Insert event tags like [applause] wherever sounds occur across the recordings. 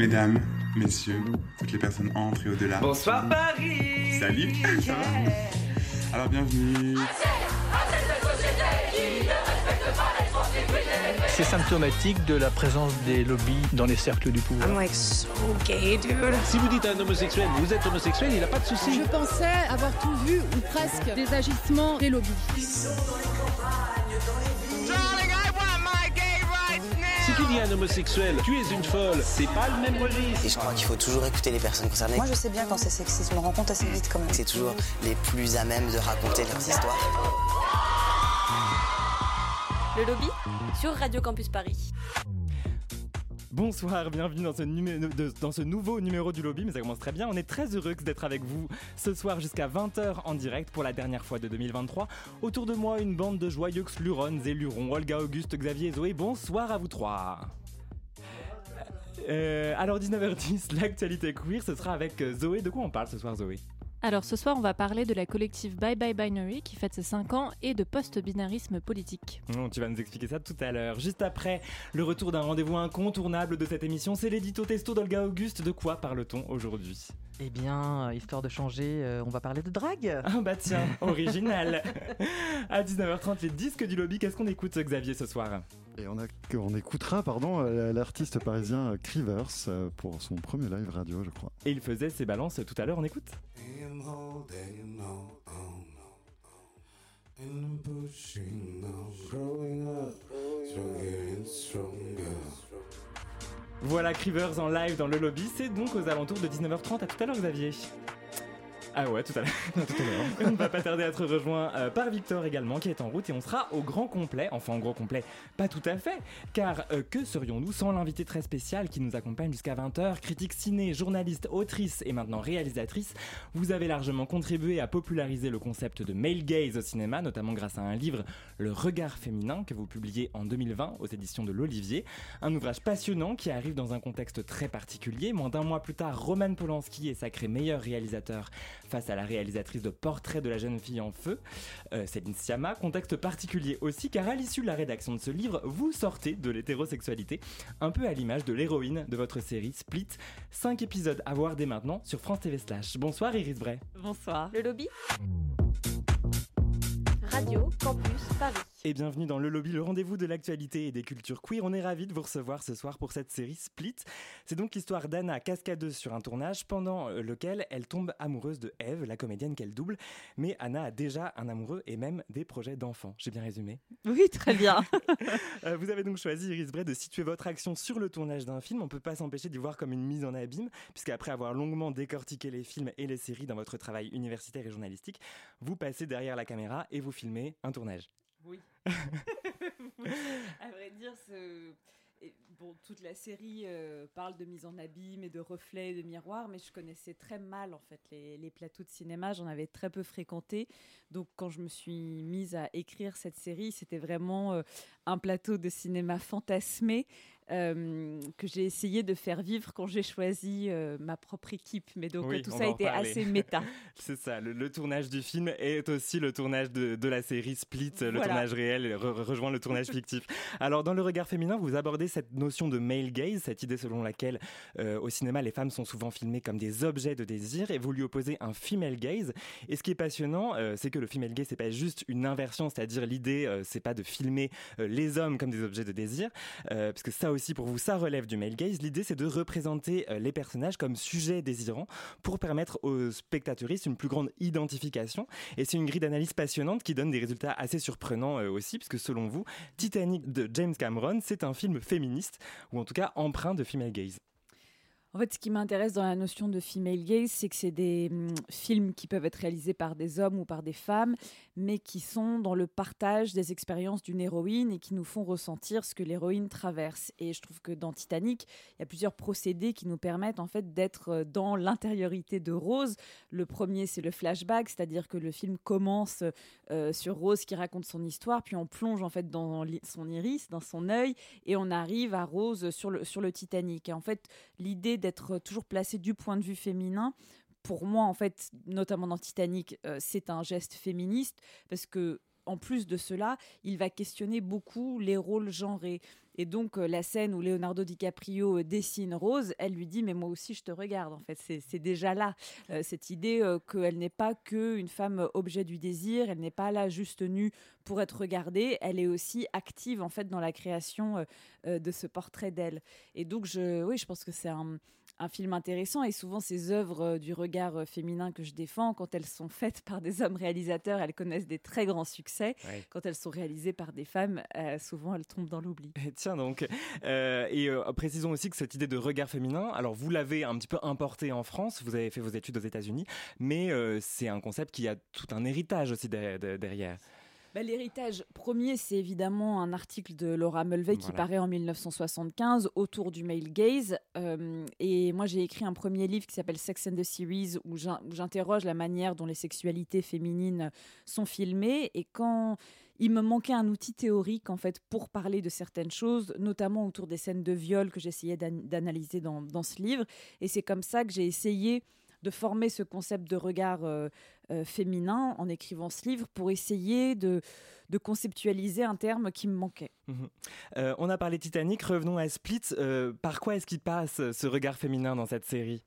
Mesdames, messieurs, toutes les personnes entrent et au-delà. Bonsoir Paris Salut va Alors bienvenue C'est symptomatique de la présence des lobbies dans les cercles du pouvoir. I'm like so gay, dude. Si vous dites à un homosexuel, vous êtes homosexuel, il n'a pas de souci. Je pensais avoir tout vu ou presque des agissements des lobbies. Si tu dis à un homosexuel, tu es une folle, c'est pas le même registre. Et je crois qu'il faut toujours écouter les personnes concernées. Moi, je sais bien quand c'est sexiste, rends compte assez vite quand même. C'est toujours les plus à même de raconter leurs histoires. Le lobby sur Radio Campus Paris. Bonsoir, bienvenue dans ce, de- dans ce nouveau numéro du lobby, mais ça commence très bien. On est très heureux d'être avec vous ce soir jusqu'à 20h en direct pour la dernière fois de 2023. Autour de moi, une bande de joyeux luronnes et lurons, Olga, Auguste, Xavier et Zoé. Bonsoir à vous trois. Euh, alors 19h10, l'actualité queer, ce sera avec euh, Zoé. De quoi on parle ce soir Zoé? Alors ce soir, on va parler de la collective Bye Bye Binary qui fête ses 5 ans et de post-binarisme politique. Non, tu vas nous expliquer ça tout à l'heure. Juste après, le retour d'un rendez-vous incontournable de cette émission, c'est l'édito testo d'Olga Auguste. De quoi parle-t-on aujourd'hui? Eh bien, euh, histoire de changer, euh, on va parler de drague. Ah bah tiens, [laughs] original À 19h30, les disques du lobby, qu'est-ce qu'on écoute Xavier ce soir? Et on, a- on écoutera pardon, euh, l'artiste parisien Crivers euh, pour son premier live radio, je crois. Et il faisait ses balances tout à l'heure, on écoute Voilà Crivers en live dans le lobby, c'est donc aux alentours de 19h30. À tout à l'heure Xavier ah ouais, tout à l'heure. [laughs] [laughs] on ne va pas tarder à être rejoint euh, par Victor également, qui est en route, et on sera au grand complet. Enfin, au grand complet, pas tout à fait, car euh, que serions-nous sans l'invité très spécial qui nous accompagne jusqu'à 20h Critique ciné, journaliste, autrice et maintenant réalisatrice. Vous avez largement contribué à populariser le concept de male gaze au cinéma, notamment grâce à un livre, Le regard féminin, que vous publiez en 2020 aux éditions de l'Olivier. Un ouvrage passionnant qui arrive dans un contexte très particulier. Moins d'un mois plus tard, Roman Polanski est sacré meilleur réalisateur face à la réalisatrice de Portrait de la jeune fille en feu, euh, Céline Sciamma. Contexte particulier aussi car à l'issue de la rédaction de ce livre, vous sortez de l'hétérosexualité, un peu à l'image de l'héroïne de votre série Split. 5 épisodes à voir dès maintenant sur France TV Slash. Bonsoir Iris Bray. Bonsoir. Le lobby? Radio Campus Paris. Et bienvenue dans le lobby, le rendez-vous de l'actualité et des cultures queer. On est ravis de vous recevoir ce soir pour cette série Split. C'est donc l'histoire d'Anna, cascadeuse sur un tournage, pendant euh, lequel elle tombe amoureuse de Eve, la comédienne qu'elle double. Mais Anna a déjà un amoureux et même des projets d'enfants. J'ai bien résumé Oui, très bien. [laughs] [laughs] Euh, Vous avez donc choisi, Iris Bray, de situer votre action sur le tournage d'un film. On peut pas s'empêcher d'y voir comme une mise en abîme, puisqu'après avoir longuement décortiqué les films et les séries dans votre travail universitaire et journalistique, vous passez derrière la caméra et vous filmez un tournage. Oui. À vrai dire, et bon, toute la série euh, parle de mise en abîme et de reflets, de miroirs, mais je connaissais très mal en fait les, les plateaux de cinéma. J'en avais très peu fréquenté. Donc, quand je me suis mise à écrire cette série, c'était vraiment euh, un plateau de cinéma fantasmé euh, que j'ai essayé de faire vivre quand j'ai choisi euh, ma propre équipe. Mais donc, Oui, euh, tout ça a été assez [laughs] méta. C'est ça, le, le tournage du film est aussi le tournage de, de la série Split, le Voilà. tournage réel re- re- rejoint le tournage fictif. [laughs] Alors dans le regard féminin, vous abordez cette notion de male gaze, cette idée selon laquelle euh, au cinéma les femmes sont souvent filmées comme des objets de désir et vous lui opposez un female gaze. Et ce qui est passionnant, c'est que le female gaze c'est pas juste une inversion, c'est-à-dire l'idée c'est pas de filmer les hommes comme des objets de désir, parce que ça aussi pour vous ça relève du male gaze. L'idée c'est de représenter euh, les personnages comme sujets désirants pour permettre aux spectateuristes une plus grande identification. Et c'est une grille d'analyse passionnante qui donne des résultats assez surprenants euh, aussi, puisque selon vous, Titanic de James Cameron, c'est un film féministe, ou en tout cas empreint de female gaze. En fait, ce qui m'intéresse dans la notion de female gaze, c'est que c'est des hum, films qui peuvent être réalisés par des hommes ou par des femmes, mais qui sont dans le partage des expériences d'une héroïne et qui nous font ressentir ce que l'héroïne traverse. Et je trouve que dans Titanic, il y a plusieurs procédés qui nous permettent en fait d'être euh, dans l'intériorité de Rose. Le premier, c'est le flashback, c'est-à-dire que le film commence euh, sur Rose qui raconte son histoire, puis on plonge en fait dans son iris, dans son œil, et on arrive à Rose sur le, sur le Titanic. Et en fait, l'idée d'être toujours placé du point de vue féminin, pour moi, en fait, notamment dans Titanic, euh, c'est un geste féministe parce que en plus de cela, il va questionner beaucoup les rôles genrés. Et donc, euh, la scène où Leonardo DiCaprio euh, dessine Rose, elle lui dit Mais moi aussi, je te regarde. En fait, c'est déjà là. Euh, cette idée qu'elle n'est pas qu'une femme objet du désir, elle n'est pas là juste nue pour être regardée, elle est aussi active, en fait, dans la création de ce portrait d'elle. Et donc, je, oui, je pense que c'est un un film intéressant et souvent ces œuvres euh, du regard euh, féminin que je défends, quand elles sont faites par des hommes réalisateurs, elles connaissent des très grands succès. Quand elles sont réalisées par des femmes, euh, souvent elles tombent dans l'oubli. Tiens donc, et précisons aussi que cette idée de regard féminin, alors vous l'avez un petit peu importé en France, vous avez fait vos études aux États-Unis, mais c'est un concept qui a tout un héritage aussi derrière. Bah, l'héritage premier, c'est évidemment un article de Laura Mulvey qui paraît en 1975 autour du male gaze. Euh, et moi, j'ai écrit un premier livre qui s'appelle Sex and the Series où j'interroge la manière dont les sexualités féminines sont filmées. Et quand il me manquait un outil théorique en fait pour parler de certaines choses, notamment autour des scènes de viol que j'essayais d'analyser dans, dans, ce livre. Et c'est comme ça que j'ai essayé de former ce concept de regard euh, euh, féminin en écrivant ce livre pour essayer de, conceptualiser un terme qui me manquait. Mhm. Euh, on a parlé Titanic, revenons à Split. par quoi est-ce qu'il passe ce regard féminin dans cette série?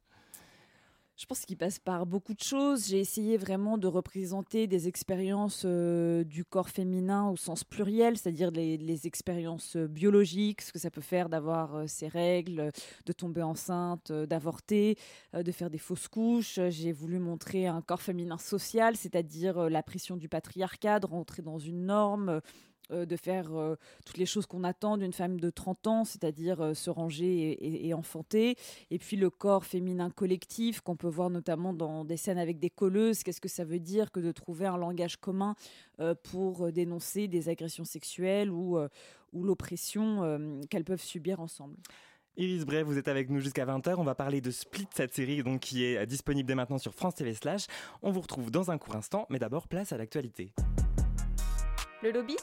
Je pense qu'il passe par beaucoup de choses. J'ai essayé vraiment de représenter des expériences euh, du corps féminin au sens pluriel, c'est-à-dire les, expériences euh, biologiques, ce que ça peut faire d'avoir euh, ses règles, de tomber enceinte, d'avorter, de faire des fausses couches. J'ai voulu montrer un corps féminin social, c'est-à-dire la pression du patriarcat, de rentrer dans une norme, euh, de faire euh, toutes les choses qu'on attend d'une femme de 30 ans, c'est-à-dire euh, se ranger et, enfanter. Et puis le corps féminin collectif qu'on peut voir notamment dans des scènes avec des colleuses. Qu'est-ce que ça veut dire que de trouver un langage commun pour dénoncer des agressions sexuelles ou, ou l'oppression qu'elles peuvent subir ensemble? Iris Bray, vous êtes avec nous jusqu'à 20h. On va parler de Split, cette série donc, qui est disponible dès maintenant sur France TV Slash. On vous retrouve dans un court instant, mais d'abord place à l'actualité. Le lobby?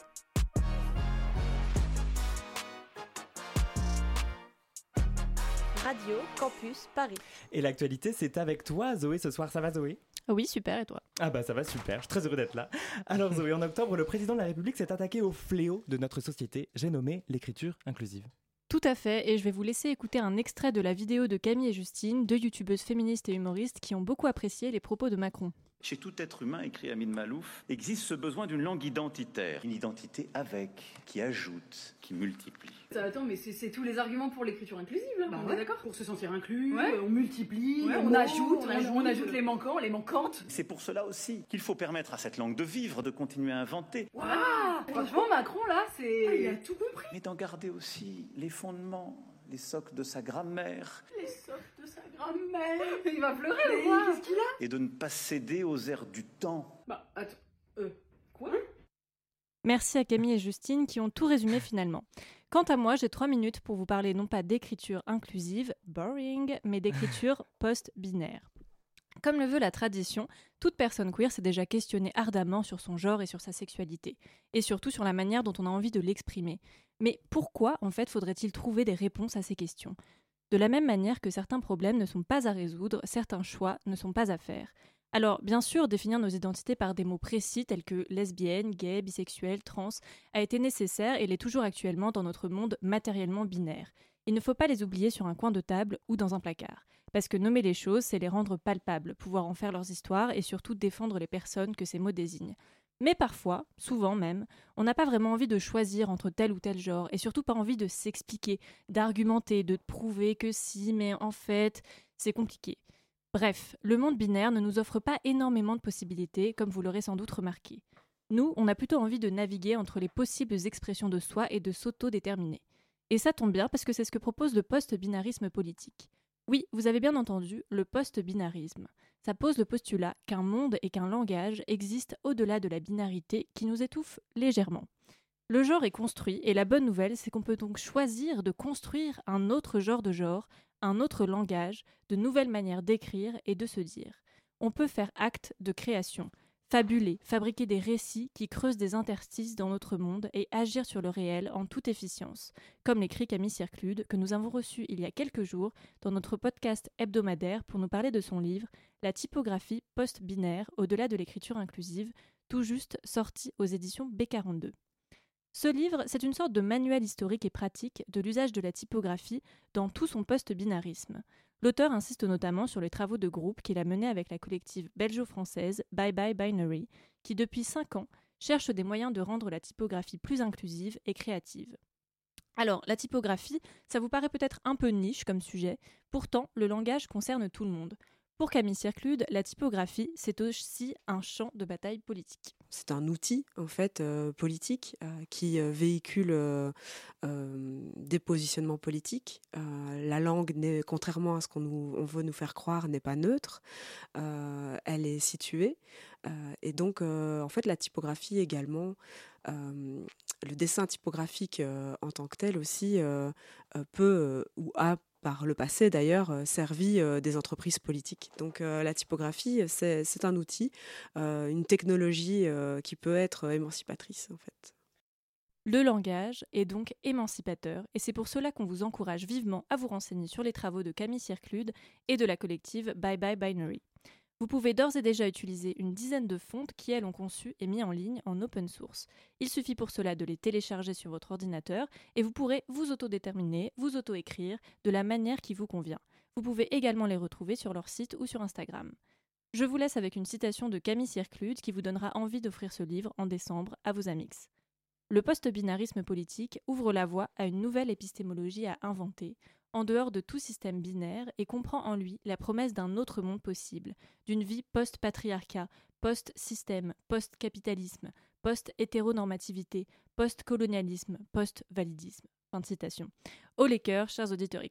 Radio Campus Paris. Et l'actualité, c'est avec toi, Zoé. Ce soir, ça va, Zoé? Oui, super, et toi? Ah bah ça va super, je suis très heureux d'être là. Alors Zoé, en octobre, le président de la République s'est attaqué au fléau de notre société, j'ai nommé l'écriture inclusive. Tout à fait, et je vais vous laisser écouter un extrait de la vidéo de Camille et Justine, deux youtubeuses féministes et humoristes qui ont beaucoup apprécié les propos de Macron. Chez tout être humain, écrit Amin Malouf, existe ce besoin d'une langue identitaire. Une identité avec, qui ajoute, qui multiplie. attends, mais c'est tous les arguments pour l'écriture inclusive, là. Bah on est d'accord Pour se sentir inclus, on multiplie, on, ajoute, on, ajoute, les manquants, les manquantes. C'est pour cela aussi qu'il faut permettre à cette langue de vivre, de continuer à inventer. Waouh Franchement, Macron, là, c'est... Ah, il a tout compris. Mais d'en garder aussi les fondements, les socles de sa grammaire. Les socles de sa grammaire Il va pleurer, le Qu'est-ce qu'il a? Et de ne pas céder aux airs du temps. Bah, attends, euh, quoi? Merci à Camille et Justine qui ont tout résumé finalement. Quant à moi, j'ai trois minutes pour vous parler non pas d'écriture inclusive, boring, mais d'écriture post-binaire. Comme le veut la tradition, toute personne queer s'est déjà questionnée ardemment sur son genre et sur sa sexualité, et surtout sur la manière dont on a envie de l'exprimer. Mais pourquoi, en fait, faudrait-il trouver des réponses à ces questions? De la même manière que certains problèmes ne sont pas à résoudre, certains choix ne sont pas à faire. Alors, bien sûr, définir nos identités par des mots précis tels que lesbienne, gay, bisexuel, trans a été nécessaire et l'est toujours actuellement dans notre monde matériellement binaire. Il ne faut pas les oublier sur un coin de table ou dans un placard. Parce que nommer les choses, c'est les rendre palpables, pouvoir en faire leurs histoires et surtout défendre les personnes que ces mots désignent. Mais parfois, souvent même, on n'a pas vraiment envie de choisir entre tel ou tel genre, et surtout pas envie de s'expliquer, d'argumenter, de prouver que si, mais en fait, c'est compliqué. Bref, le monde binaire ne nous offre pas énormément de possibilités, comme vous l'aurez sans doute remarqué. Nous, on a plutôt envie de naviguer entre les possibles expressions de soi et de s'auto-déterminer. Et ça tombe bien parce que c'est ce que propose le post-binarisme politique. Oui, vous avez bien entendu, le post-binarisme. Ça pose le postulat qu'un monde et qu'un langage existent au-delà de la binarité qui nous étouffe légèrement. Le genre est construit et la bonne nouvelle, c'est qu'on peut donc choisir de construire un autre genre de genre, un autre langage, de nouvelles manières d'écrire et de se dire. On peut faire acte de création, fabuler, fabriquer des récits qui creusent des interstices dans notre monde et agir sur le réel en toute efficience, comme l'écrit Camille Circlude, que nous avons reçu il y a quelques jours dans notre podcast hebdomadaire pour nous parler de son livre La typographie post-binaire au-delà de l'écriture inclusive, tout juste sorti aux éditions B42. Ce livre, c'est une sorte de manuel historique et pratique de l'usage de la typographie dans tout son post-binarisme. L'auteur insiste notamment sur les travaux de groupe qu'il a menés avec la collective belgeo-française Bye Bye Binary, qui depuis 5 ans cherche des moyens de rendre la typographie plus inclusive et créative. Alors, la typographie, ça vous paraît peut-être un peu niche comme sujet, pourtant le langage concerne tout le monde. Pour Camille Circlude, la typographie, c'est aussi un champ de bataille politique. C'est un outil, en fait, euh, politique euh, qui euh, véhicule des positionnements politiques. la langue, contrairement à ce qu'on veut nous faire croire, n'est pas neutre. elle est située. et donc, en fait, la typographie également, le dessin typographique en tant que tel aussi, peut ou a par le passé d'ailleurs euh, servi euh, des entreprises politiques. Donc euh, la typographie, c'est un outil, une technologie qui peut être émancipatrice en fait. Le langage est donc émancipateur et c'est pour cela qu'on vous encourage vivement à vous renseigner sur les travaux de Camille Circlude et de la collective Bye Bye Binary. Vous pouvez d'ores et déjà utiliser une dizaine de fontes qui, elles, ont conçu et mis en ligne en open source. Il suffit pour cela de les télécharger sur votre ordinateur et vous pourrez vous autodéterminer, vous auto-écrire de la manière qui vous convient. Vous pouvez également les retrouver sur leur site ou sur Instagram. Je vous laisse avec une citation de Camille Circlude qui vous donnera envie d'offrir ce livre en décembre à vos amix. Le post-binarisme politique ouvre la voie à une nouvelle épistémologie à inventer, en dehors de tout système binaire et comprend en lui la promesse d'un autre monde possible, d'une vie post-patriarcat, post-système, post-capitalisme, post-hétéronormativité, post-colonialisme, post-validisme. Fin de citation. Au les chers auditeurs.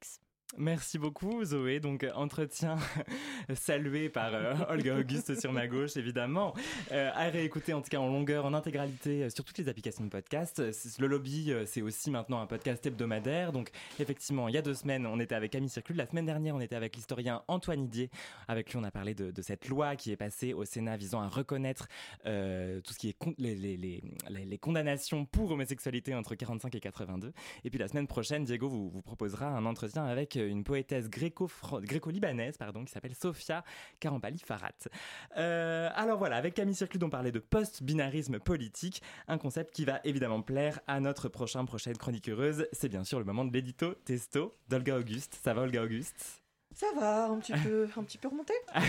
Merci beaucoup Zoé. Donc entretien [laughs] salué par euh, [laughs] Olga Auguste sur ma gauche évidemment. Euh, à réécouter en tout cas en longueur, en intégralité euh, sur toutes les applications de podcast. Le lobby c'est aussi maintenant un podcast hebdomadaire. Donc effectivement il y a deux semaines on était avec Camille Circule. La semaine dernière on était avec l'historien Antoine Idier. Avec lui on a parlé de, cette loi qui est passée au Sénat visant à reconnaître tout ce qui est les, les, les, les, condamnations pour homosexualité entre 45 et 82. Et puis la semaine prochaine Diego vous, vous proposera un entretien avec une poétesse gréco-libanaise pardon, qui s'appelle Sofia Karampali Farhat. Euh, alors voilà, avec Camille Circuit, on parlait de post-binarisme politique, un concept qui va évidemment plaire à notre prochain prochaine chronique heureuse. C'est bien sûr le moment de l'édito testo d'Olga Auguste. Ça va Olga Auguste? Ça va, un petit peu, un petit peu remonté. [laughs]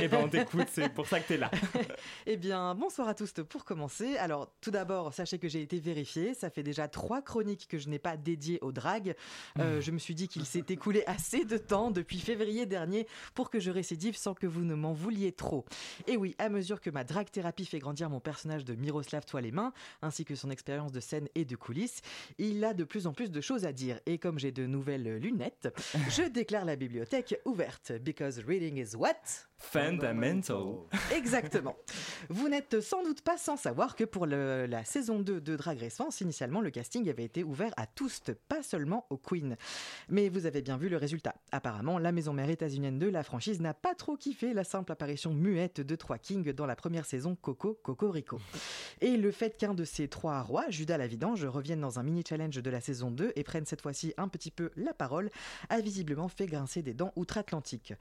Eh ben on t'écoute, c'est pour ça que tu es là. [laughs] eh bien, bonsoir à tous pour commencer. Alors, tout d'abord, sachez que j'ai été vérifié. Ça fait déjà trois chroniques que je n'ai pas dédiées au drag. Euh, je me suis dit qu'il s'est écoulé assez de temps depuis février dernier pour que je récidive sans que vous ne m'en vouliez trop. Et oui, à mesure que ma drag thérapie fait grandir mon personnage de Miroslav Toi les mains, ainsi que son expérience de scène et de coulisses, il a de plus en plus de choses à dire. Et comme j'ai de nouvelles lunettes, je déclare la bibliothèque ouverte. Because reading is what? Fundamental. Exactement. Vous n'êtes sans doute pas sans savoir que pour la saison 2 de Drag Race France, initialement, le casting avait été ouvert à tous, pas seulement aux queens. Mais vous avez bien vu le résultat. Apparemment, la maison mère états-unienne de la franchise n'a pas trop kiffé la simple apparition muette de trois kings dans la première saison Coco Coco Rico. Et le fait qu'un de ces trois rois, Judas la Vidange, revienne dans un mini challenge de la saison 2 et prenne cette fois-ci un petit peu la parole, a visiblement fait grincer des dents outre-Atlantique.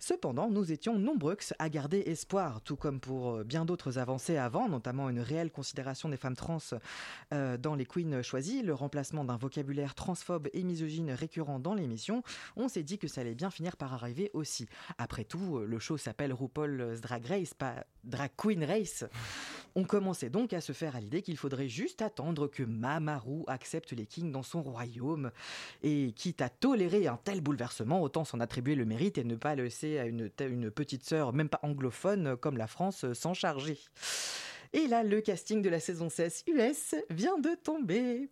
Cependant, nous étions nombreux à garder espoir, tout comme pour euh, bien d'autres avancées avant, notamment une réelle considération des femmes trans euh, dans les queens choisies, le remplacement d'un vocabulaire transphobe et misogyne récurrent dans l'émission, on s'est dit que ça allait bien finir par arriver aussi. Après tout, euh, le show s'appelle RuPaul's Drag Race, pas Drag Queen Race. On commençait donc à se faire à l'idée qu'il faudrait juste attendre que Mamaru accepte les kings dans son royaume. Et quitte à tolérer un tel bouleversement, autant s'en attribuer le mérite et ne pas laisser à une, une petite sœur, même pas anglophone, comme la France, s'en charger. Et là, le casting de la saison 16 US vient de tomber.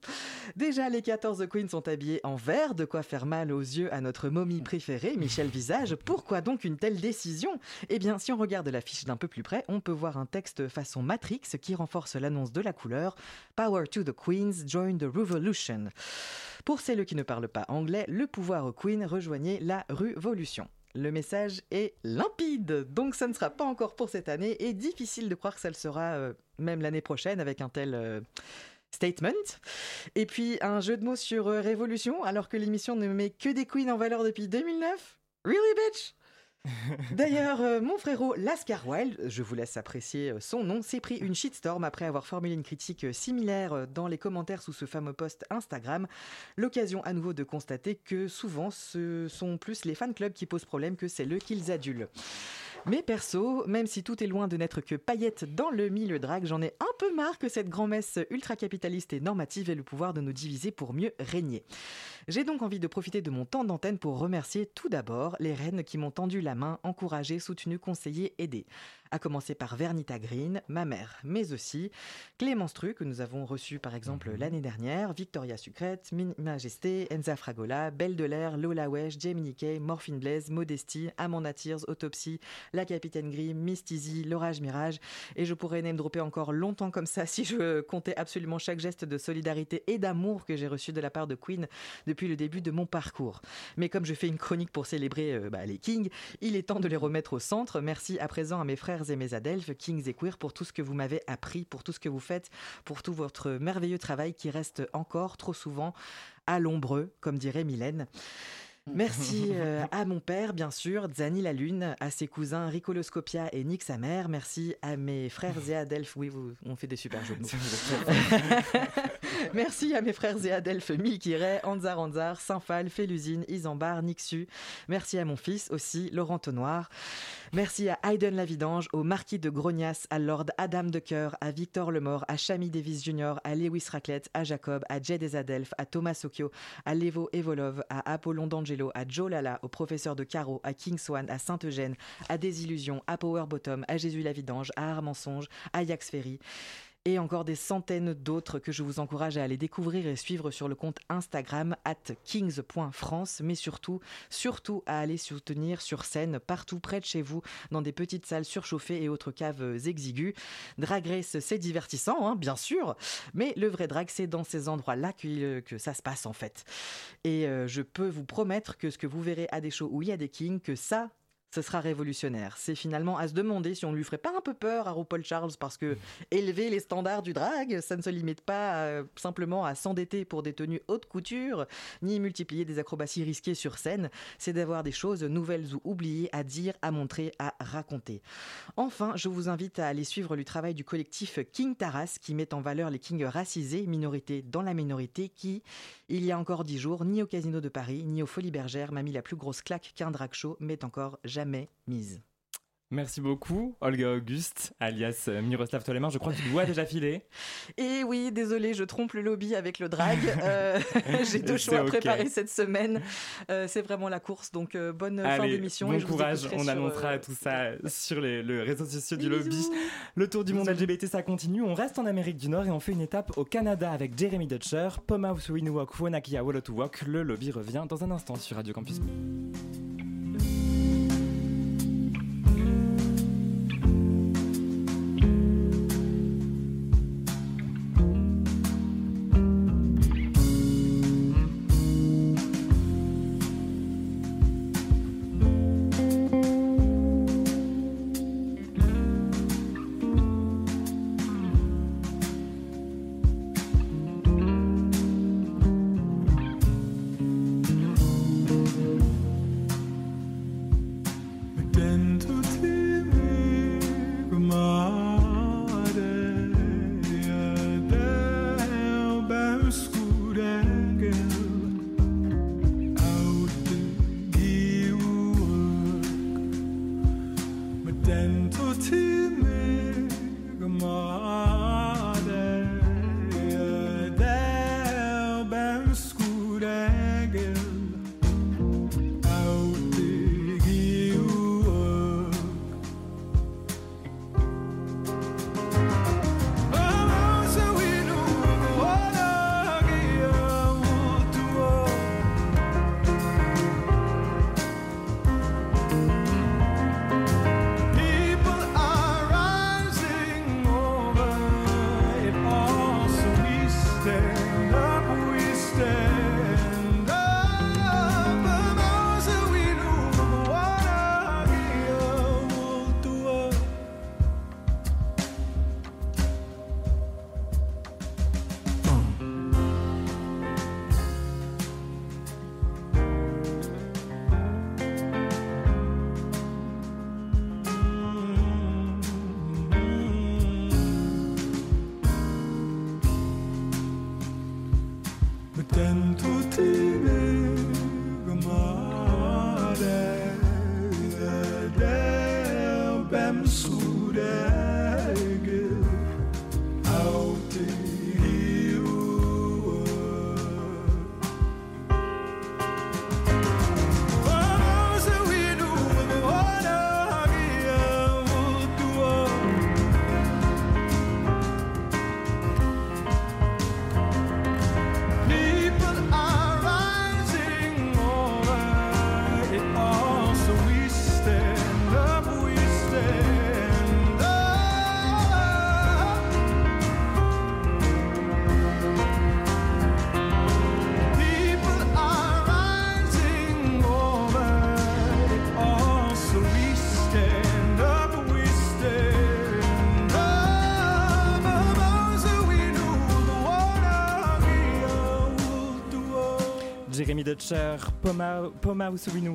Déjà, les 14 queens sont habillées en vert, de quoi faire mal aux yeux à notre momie préférée, Michel Visage. Pourquoi donc une telle décision? Eh bien, si on regarde l'affiche d'un peu plus près, on peut voir un texte façon Matrix qui renforce l'annonce de la couleur Power to the Queens, join the revolution. Pour celles qui ne parlent pas anglais, le pouvoir aux queens rejoignait la révolution. Le message est limpide, donc ça ne sera pas encore pour cette année et difficile de croire que ça le sera euh, même l'année prochaine avec un tel euh, statement. Et puis un jeu de mots sur euh, révolution alors que l'émission ne met que des queens en valeur depuis 2009. Really bitch? [laughs] D'ailleurs, euh, mon frérot Lascar Wild, je vous laisse apprécier euh, son nom, s'est pris une shitstorm après avoir formulé une critique euh, similaire dans les commentaires sous ce fameux post Instagram. L'occasion à nouveau de constater que souvent ce sont plus les fan clubs qui posent problème que c'est eux qu'ils adulent. Mais perso, même si tout est loin de n'être que paillettes dans le milieu drague, j'en ai un peu marre que cette grand-messe ultra-capitaliste et normative ait le pouvoir de nous diviser pour mieux régner. J'ai donc envie de profiter de mon temps d'antenne pour remercier tout d'abord les reines qui m'ont tendu la main, encouragé, soutenu, conseillé, aidé. À commencer par Vernita Green, ma mère, mais aussi Clémence Tru, que nous avons reçu par exemple l'année dernière, Victoria Sucrète, Min Majesté, Enza Fragola, Belle de l'air, Lola Wesh, Jamie Nikkei, Morphine Blaise, Modesty, Amanda Tears, Autopsy, La Capitaine Gris, Miss Tizzy, L'Orage Mirage, et je pourrais name dropper encore longtemps comme ça [laughs] si je comptais absolument chaque geste de solidarité et d'amour que j'ai reçu de la part de Queen depuis le début de mon parcours. Mais comme je fais une chronique pour célébrer euh, bah, les Kings, il est temps de les remettre au centre. Merci à présent à mes frères et mes adelphes, Kings et Queer, pour tout ce que vous m'avez appris, pour tout ce que vous faites, pour tout votre merveilleux travail qui reste encore trop souvent à l'ombreux, comme dirait Mylène. [laughs] Merci euh, à mon père, bien sûr, Zani la Lune, à ses cousins Ricoloscopia et Nick sa mère. Merci à mes frères et Adelphes. Oui, vous, on fait des super jeux. [laughs] [laughs] Merci à mes frères et Adelphes Milky Ray, Anzar Anzar, Saint-Phal, Félusine, Isambard, Nixu. Merci à mon fils aussi, Laurent Tonoir. Merci à Hayden Lavidange, au marquis de Grognas, à Lord Adam de Coeur, à Victor Lemort, à Chami Davis Jr., à Lewis Raclette, à Jacob, à Jay des Adelphes, à Thomas Sokio, à Levo Evolov, à Apollon D'Angelo, à Joe Lala, au professeur de Caro, à King Swan, à Sainte-Eugène, à Désillusion, à Power Bottom, à Jésus Lavidange, à Armensonge, à Yax Ferry et encore des centaines d'autres que je vous encourage à aller découvrir et suivre sur le compte Instagram at kings.france, mais surtout, surtout à aller soutenir sur scène partout près de chez vous, dans des petites salles surchauffées et autres caves exiguës. Drag c'est divertissant, hein, bien sûr, mais le vrai drag, c'est dans ces endroits-là que, que ça se passe en fait. Et euh, je peux vous promettre que ce que vous verrez à des shows où il y a des kings, que ça, ce sera révolutionnaire. C'est finalement à se demander si on lui ferait pas un peu peur à RuPaul Charles parce que [laughs] élever les standards du drag, ça ne se limite pas euh, simplement à s'endetter pour des tenues haute couture, ni multiplier des acrobaties risquées sur scène, c'est d'avoir des choses nouvelles ou oubliées à dire, à montrer, à raconter. Enfin, je vous invite à aller suivre le travail du collectif King Taras qui met en valeur les kings racisés, minorités dans la minorité, qui, il y a encore dix jours, ni au Casino de Paris, ni aux Folies Bergères, m'a mis la plus grosse claque qu'un drag show m'ait encore jamais mise. Merci beaucoup, Olga Auguste, alias euh, Miroslav Toleman. Je crois que tu dois déjà filer. [laughs] Et oui, désolé, je trompe le lobby avec le drag. [laughs] Euh, [laughs] J'ai deux choix à préparer cette semaine. Euh, c'est vraiment la course, donc euh, bonne Allez, fin d'émission. Bon et courage, on annoncera tout ça sur les, les réseaux sociaux du Bisous. lobby. Le tour du monde LGBT, ça continue. On reste en Amérique du Nord et on fait une étape au Canada avec Jeremy Dutcher, Pomaus Winuwak Wonakia Wolotuwok. Le lobby revient dans un instant sur Radio Campus.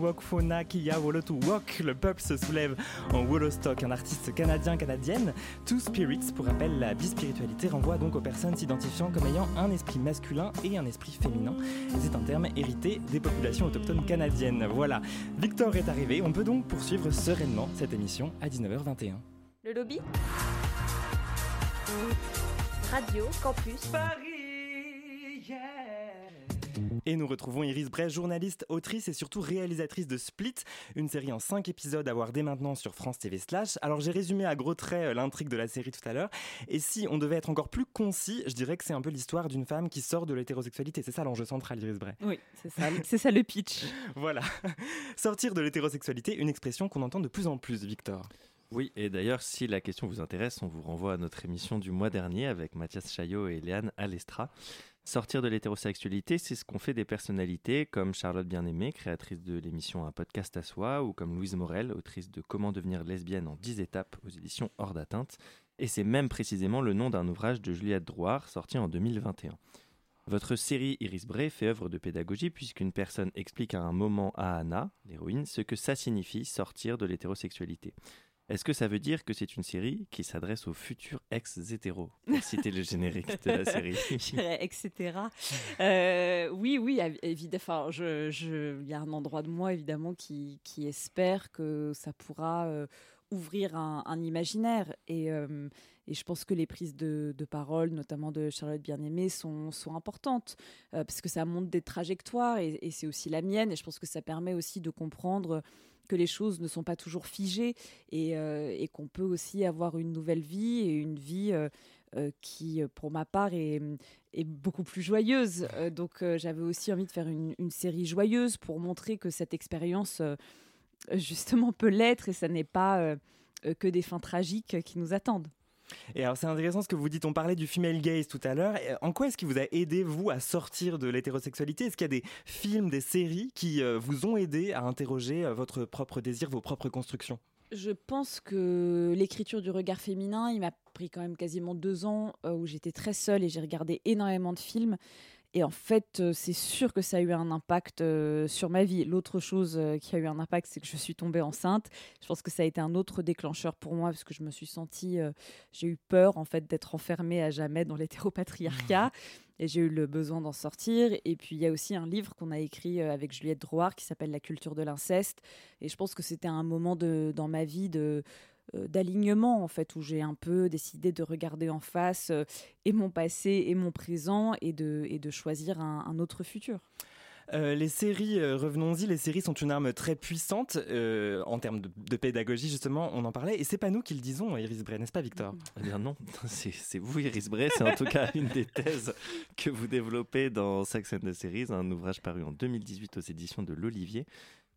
Walk, Fauna, Kia, Wolotu Walk, le peuple se soulève en Wolostock, un artiste canadien-canadienne. Two Spirits, pour rappel, la bispiritualité renvoie donc aux personnes s'identifiant comme ayant un esprit masculin et un esprit féminin. C'est un terme hérité des populations autochtones canadiennes. Voilà, Victor est arrivé, on peut donc poursuivre sereinement cette émission à 19h21. Le lobby Radio Campus Paris. Et nous retrouvons Iris Bray, journaliste, autrice et surtout réalisatrice de Split, une série en 5 épisodes à voir dès maintenant sur France TV Slash. Alors j'ai résumé à gros traits euh, l'intrigue de la série tout à l'heure, et si on devait être encore plus concis, je dirais que c'est un peu l'histoire d'une femme qui sort de l'hétérosexualité. C'est ça l'enjeu central, Iris Bray. Oui, c'est ça, [laughs] c'est ça le pitch. voilà. [laughs] Sortir de l'hétérosexualité, une expression qu'on entend de plus en plus, Victor. Oui, et d'ailleurs, si la question vous intéresse, on vous renvoie à notre émission du mois dernier avec Mathias Chaillot et Léane Alestra. Sortir de l'hétérosexualité, c'est ce qu'ont fait des personnalités comme Charlotte Bien-Aimée, créatrice de l'émission Un podcast à soi, ou comme Louise Morel, autrice de Comment devenir lesbienne en 10 étapes aux éditions Hors d'atteinte. Et c'est même précisément le nom d'un ouvrage de Juliette Drouard sorti en 2021. Votre série Iris Bray fait œuvre de pédagogie puisqu'une personne explique à un moment à Anna, l'héroïne, ce que ça signifie sortir de l'hétérosexualité. Est-ce que ça veut dire que c'est une série qui s'adresse aux futurs ex-hétéros Pour [laughs] citer le générique de la série? etc. Euh, oui, oui, évidemment. Il je, y a un endroit de moi, évidemment, qui, qui espère que ça pourra euh, ouvrir un, imaginaire. Et, euh, et, je pense que les prises de, de parole, notamment de Charlotte Bien-Aimée, sont, sont importantes. parce que ça montre des trajectoires et, et c'est aussi la mienne. Et je pense que ça permet aussi de comprendre que les choses ne sont pas toujours figées euh, et, qu'on peut aussi avoir une nouvelle vie et une vie euh, euh, qui, pour ma part, est, beaucoup plus joyeuse. donc j'avais aussi envie de faire une, série joyeuse pour montrer que cette expérience, justement, peut l'être et ça n'est pas que des fins tragiques qui nous attendent. Et alors c'est intéressant ce que vous dites, on parlait du female gaze tout à l'heure. En quoi est-ce qui vous a aidé, vous, à sortir de l'hétérosexualité? Est-ce qu'il y a des films, des séries qui euh, vous ont aidé à interroger euh, votre propre désir, vos propres constructions? Je pense que l'écriture du regard féminin, il m'a pris quand même quasiment deux ans euh, où j'étais très seule et j'ai regardé énormément de films. Et en fait, euh, c'est sûr que ça a eu un impact euh, sur ma vie. L'autre chose euh, qui a eu un impact, c'est que je suis tombée enceinte. Je pense que ça a été un autre déclencheur pour moi parce que je me suis sentie, j'ai eu peur en fait d'être enfermée à jamais dans l'hétéropatriarcat. Et j'ai eu le besoin d'en sortir. Et puis, il y a aussi un livre qu'on a écrit avec Juliette Drouard qui s'appelle La culture de l'inceste. Et je pense que c'était un moment de, dans ma vie de, d'alignement en fait où j'ai un peu décidé de regarder en face euh, et mon passé et mon présent et de, et de choisir un, autre futur. Euh, les séries, revenons-y, les séries sont une arme très puissante en termes de, pédagogie, justement, on en parlait, et c'est pas nous qui le disons, Iris Bray, n'est-ce pas, Victor? Eh bien non, [laughs] c'est vous, Iris Bray, c'est en tout cas une des thèses que vous développez dans Sex and the Series, un ouvrage paru en 2018 aux éditions de l'Olivier.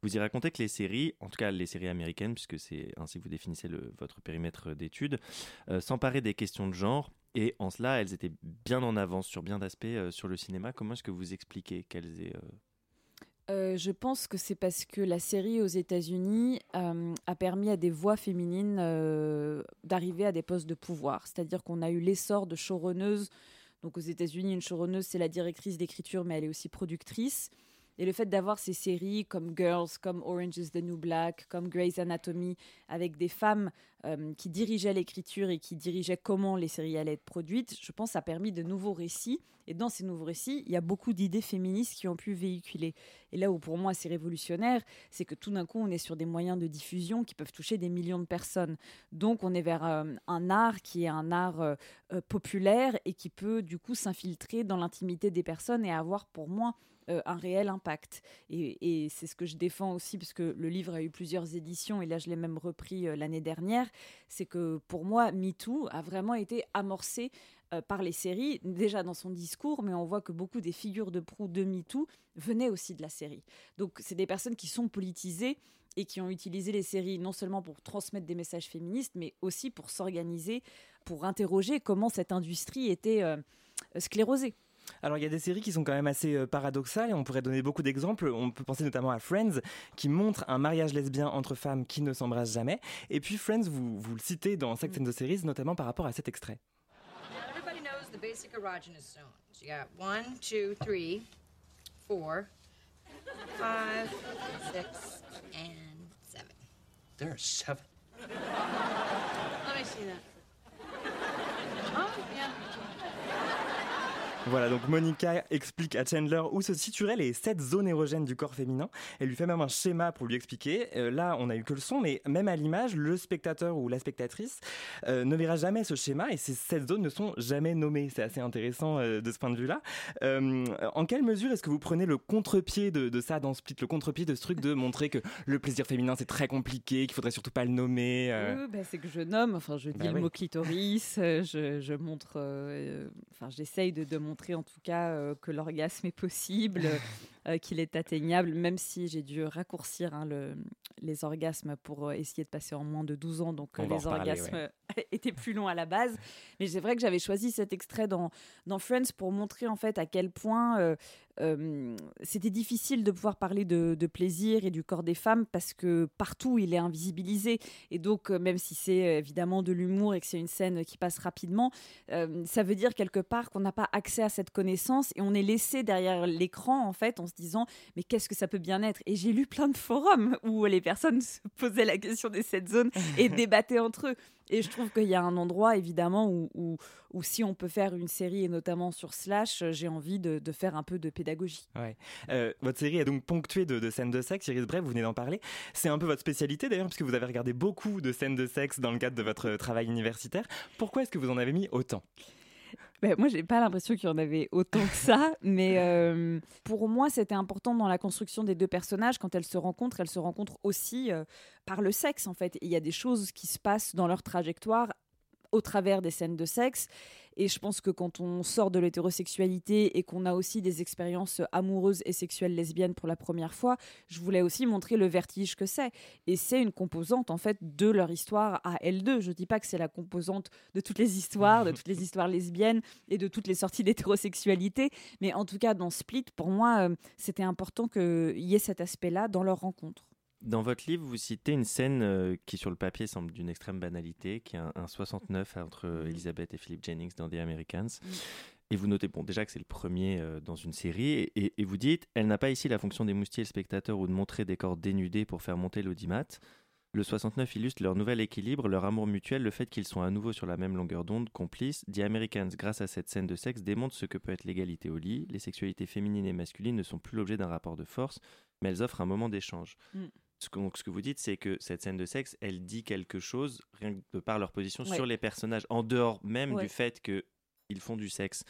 Vous y racontez que les séries, en tout cas les séries américaines, puisque c'est ainsi que vous définissez votre périmètre d'études, euh, s'emparaient des questions de genre. Et en cela, elles étaient bien en avance sur bien d'aspects euh, sur le cinéma. Comment est-ce que vous expliquez qu'elles aient... Euh, je pense que c'est parce que la série aux États-Unis a permis à des voix féminines d'arriver à des postes de pouvoir. C'est-à-dire qu'on a eu l'essor de showrunneuses. Donc aux États-Unis, une showrunneuse, c'est la directrice d'écriture, mais elle est aussi productrice. Et le fait d'avoir ces séries comme Girls, comme Orange is the New Black, comme Grey's Anatomy, avec des femmes euh, qui dirigeaient l'écriture et qui dirigeaient comment les séries allaient être produites, je pense a permis de nouveaux récits. Et dans ces nouveaux récits, il y a beaucoup d'idées féministes qui ont pu véhiculer. Et là où pour moi c'est révolutionnaire, c'est que tout d'un coup on est sur des moyens de diffusion qui peuvent toucher des millions de personnes. Donc on est vers euh, un art qui est un art euh, populaire et qui peut du coup s'infiltrer dans l'intimité des personnes et avoir pour moi un réel impact. Et, c'est ce que je défends aussi, parce que le livre a eu plusieurs éditions, et là je l'ai même repris l'année dernière, c'est que pour moi, MeToo a vraiment été amorcé euh, par les séries, déjà dans son discours, mais on voit que beaucoup des figures de proue de MeToo venaient aussi de la série. Donc c'est des personnes qui sont politisées et qui ont utilisé les séries non seulement pour transmettre des messages féministes, mais aussi pour s'organiser, pour interroger comment cette industrie était sclérosée. Alors il y a des séries qui sont quand même assez euh, paradoxales et on pourrait donner beaucoup d'exemples. On peut penser notamment à Friends qui montre un mariage lesbien entre femmes qui ne s'embrassent jamais. Et puis Friends, vous, vous le citez dans Sex and the Series, notamment par rapport à cet extrait. Everybody knows the basic erogenous zones. You got one, two, three, four, Five, six, and seven. There are seven. Let me see that. Oh. Voilà, donc Monica explique à Chandler où se situeraient les sept zones érogènes du corps féminin. Elle lui fait même un schéma pour lui expliquer. Euh, là, on a eu que le son, mais même à l'image, le spectateur ou la spectatrice euh, ne verra jamais ce schéma et ces sept zones ne sont jamais nommées. C'est assez intéressant euh, de ce point de vue-là. En quelle mesure est-ce que vous prenez le contre-pied de, de ça dans Split, le contre-pied de ce truc de montrer que le plaisir féminin c'est très compliqué, qu'il faudrait surtout pas le nommer bah, c'est que je nomme, enfin je dis Bah le oui. mot clitoris, je, je montre, enfin j'essaye de, de montrer en tout cas euh, que l'orgasme est possible, [laughs] euh, qu'il est atteignable, même si j'ai dû raccourcir hein, le- les orgasmes pour euh, essayer de passer en moins de 12 ans, donc euh, On les orgasmes ouais. [laughs] étaient plus longs à la base. Mais c'est vrai que j'avais choisi cet extrait dans, dans Friends pour montrer en fait à quel point euh, euh, c'était difficile de pouvoir parler de, de plaisir et du corps des femmes parce que partout il est invisibilisé. Et donc, même si c'est évidemment de l'humour et que c'est une scène qui passe rapidement, ça veut dire quelque part qu'on n'a pas accès à cette connaissance et on est laissé derrière l'écran en fait se disant mais qu'est-ce que ça peut bien être? Et j'ai lu plein de forums où les personnes se posaient la question des sept zones et [laughs] débattaient entre eux. Et je trouve qu'il y a un endroit, évidemment, où, où, où si on peut faire une série, et notamment sur Slash, j'ai envie de, de faire un peu de pédagogie. Ouais. Euh, votre série est donc ponctuée de, de scènes de sexe. Iris Bray, vous venez d'en parler. C'est un peu votre spécialité d'ailleurs, puisque vous avez regardé beaucoup de scènes de sexe dans le cadre de votre travail universitaire. Pourquoi est-ce que vous en avez mis autant? Ben, moi, j'ai pas l'impression qu'il y en avait autant que ça, mais euh, pour moi, c'était important dans la construction des deux personnages. Quand elles se rencontrent, elles se rencontrent aussi euh, par le sexe, en fait. Il y a des choses qui se passent dans leur trajectoire au travers des scènes de sexe. Et je pense que quand on sort de l'hétérosexualité et qu'on a aussi des expériences amoureuses et sexuelles lesbiennes pour la première fois, je voulais aussi montrer le vertige que c'est. Et c'est une composante, en fait, de leur histoire à L2. Je dis pas que c'est la composante de toutes les histoires, de toutes les histoires lesbiennes et de toutes les sorties d'hétérosexualité. Mais en tout cas, dans Split, pour moi, euh, c'était important qu'il y ait cet aspect-là dans leur rencontre. Dans votre livre, vous citez une scène euh, qui, sur le papier, semble d'une extrême banalité, qui est un, un 69 entre euh, Elizabeth et Philip Jennings dans The Americans. Et vous notez, bon, déjà que c'est le premier euh, dans une série, et vous dites, elle n'a pas ici la fonction d'émoustiller le spectateur ou de montrer des corps dénudés pour faire monter l'audimat. Le 69 illustre leur nouvel équilibre, leur amour mutuel, le fait qu'ils sont à nouveau sur la même longueur d'onde, complices. The Americans, grâce à cette scène de sexe, démontre ce que peut être l'égalité au lit. Les sexualités féminines et masculines ne sont plus l'objet d'un rapport de force, mais elles offrent un moment d'échange. Mm. Ce que, donc, ce que vous dites, c'est que cette scène de sexe, elle dit quelque chose, rien que de par leur position, Ouais. sur les personnages, en dehors même Ouais. du fait qu'ils font du sexe.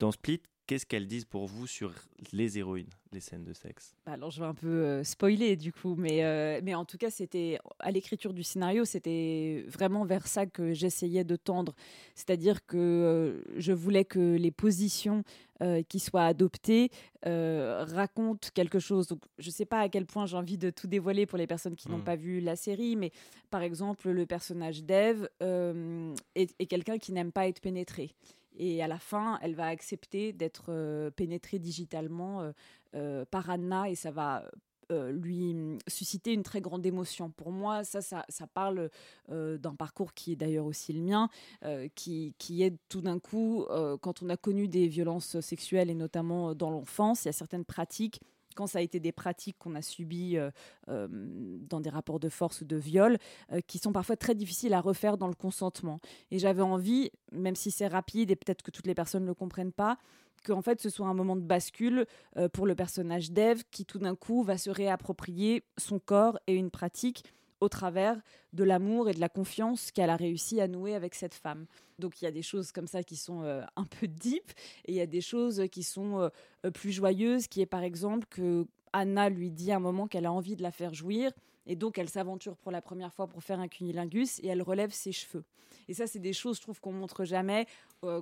Dans Split, qu'est-ce qu'elles disent pour vous sur les héroïnes, les scènes de sexe? Bah alors je vais un peu euh, spoiler du coup, mais, euh, mais en tout cas c'était à l'écriture du scénario, c'était vraiment vers ça que j'essayais de tendre. C'est-à-dire que euh, je voulais que les positions qui soient adoptées racontent quelque chose. Donc je sais pas à quel point j'ai envie de tout dévoiler pour les personnes qui n'ont Mm. pas vu la série, mais par exemple le personnage d'Eve est, est quelqu'un qui n'aime pas être pénétré. Et à la fin, elle va accepter d'être euh, pénétrée digitalement euh, euh, par Anna et ça va lui mm, susciter une très grande émotion. Pour moi, ça, ça, parle d'un parcours qui est d'ailleurs aussi le mien, qui, qui est tout d'un coup, quand on a connu des violences sexuelles et notamment dans l'enfance, il y a certaines pratiques quand ça a été des pratiques qu'on a subies euh, euh, dans des rapports de force ou de viol, euh, qui sont parfois très difficiles à refaire dans le consentement. Et j'avais envie, même si c'est rapide et peut-être que toutes les personnes ne le comprennent pas, qu'en fait ce soit un moment de bascule pour le personnage d'Eve qui tout d'un coup va se réapproprier son corps et une pratique au travers de l'amour et de la confiance qu'elle a réussi à nouer avec cette femme. Donc il y a des choses comme ça qui sont euh, un peu deep et il y a des choses qui sont euh, euh, plus joyeuses, qui est par exemple que Anna lui dit à un moment qu'elle a envie de la faire jouir et donc elle s'aventure pour la première fois pour faire un cunilingus et elle relève ses cheveux. Et ça c'est des choses je trouve qu'on montre jamais,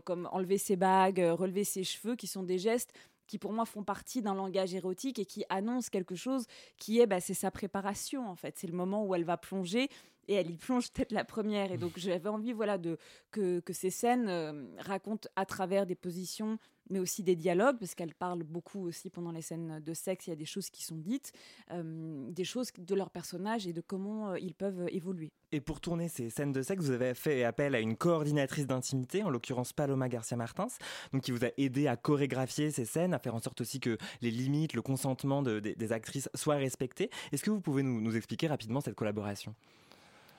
comme enlever ses bagues, relever ses cheveux, qui sont des gestes qui pour moi font partie d'un langage érotique et qui annoncent quelque chose qui est, bah, c'est sa préparation en fait. C'est le moment où elle va plonger et elle y plonge peut-être la première. Et donc j'avais envie voilà, de, que, que ces scènes euh, racontent à travers des positions mais aussi des dialogues, parce qu'elle parle beaucoup aussi pendant les scènes de sexe. Il y a des choses qui sont dites, euh, des choses de leurs personnages et de comment euh, ils peuvent évoluer. Et pour tourner ces scènes de sexe, vous avez fait appel à une coordinatrice d'intimité, en l'occurrence Paloma Garcia Martins, donc qui vous a aidé à chorégraphier ces scènes, à faire en sorte aussi que les limites, le consentement de- des- des actrices soient respectés. Est-ce que vous pouvez nous, nous expliquer rapidement cette collaboration?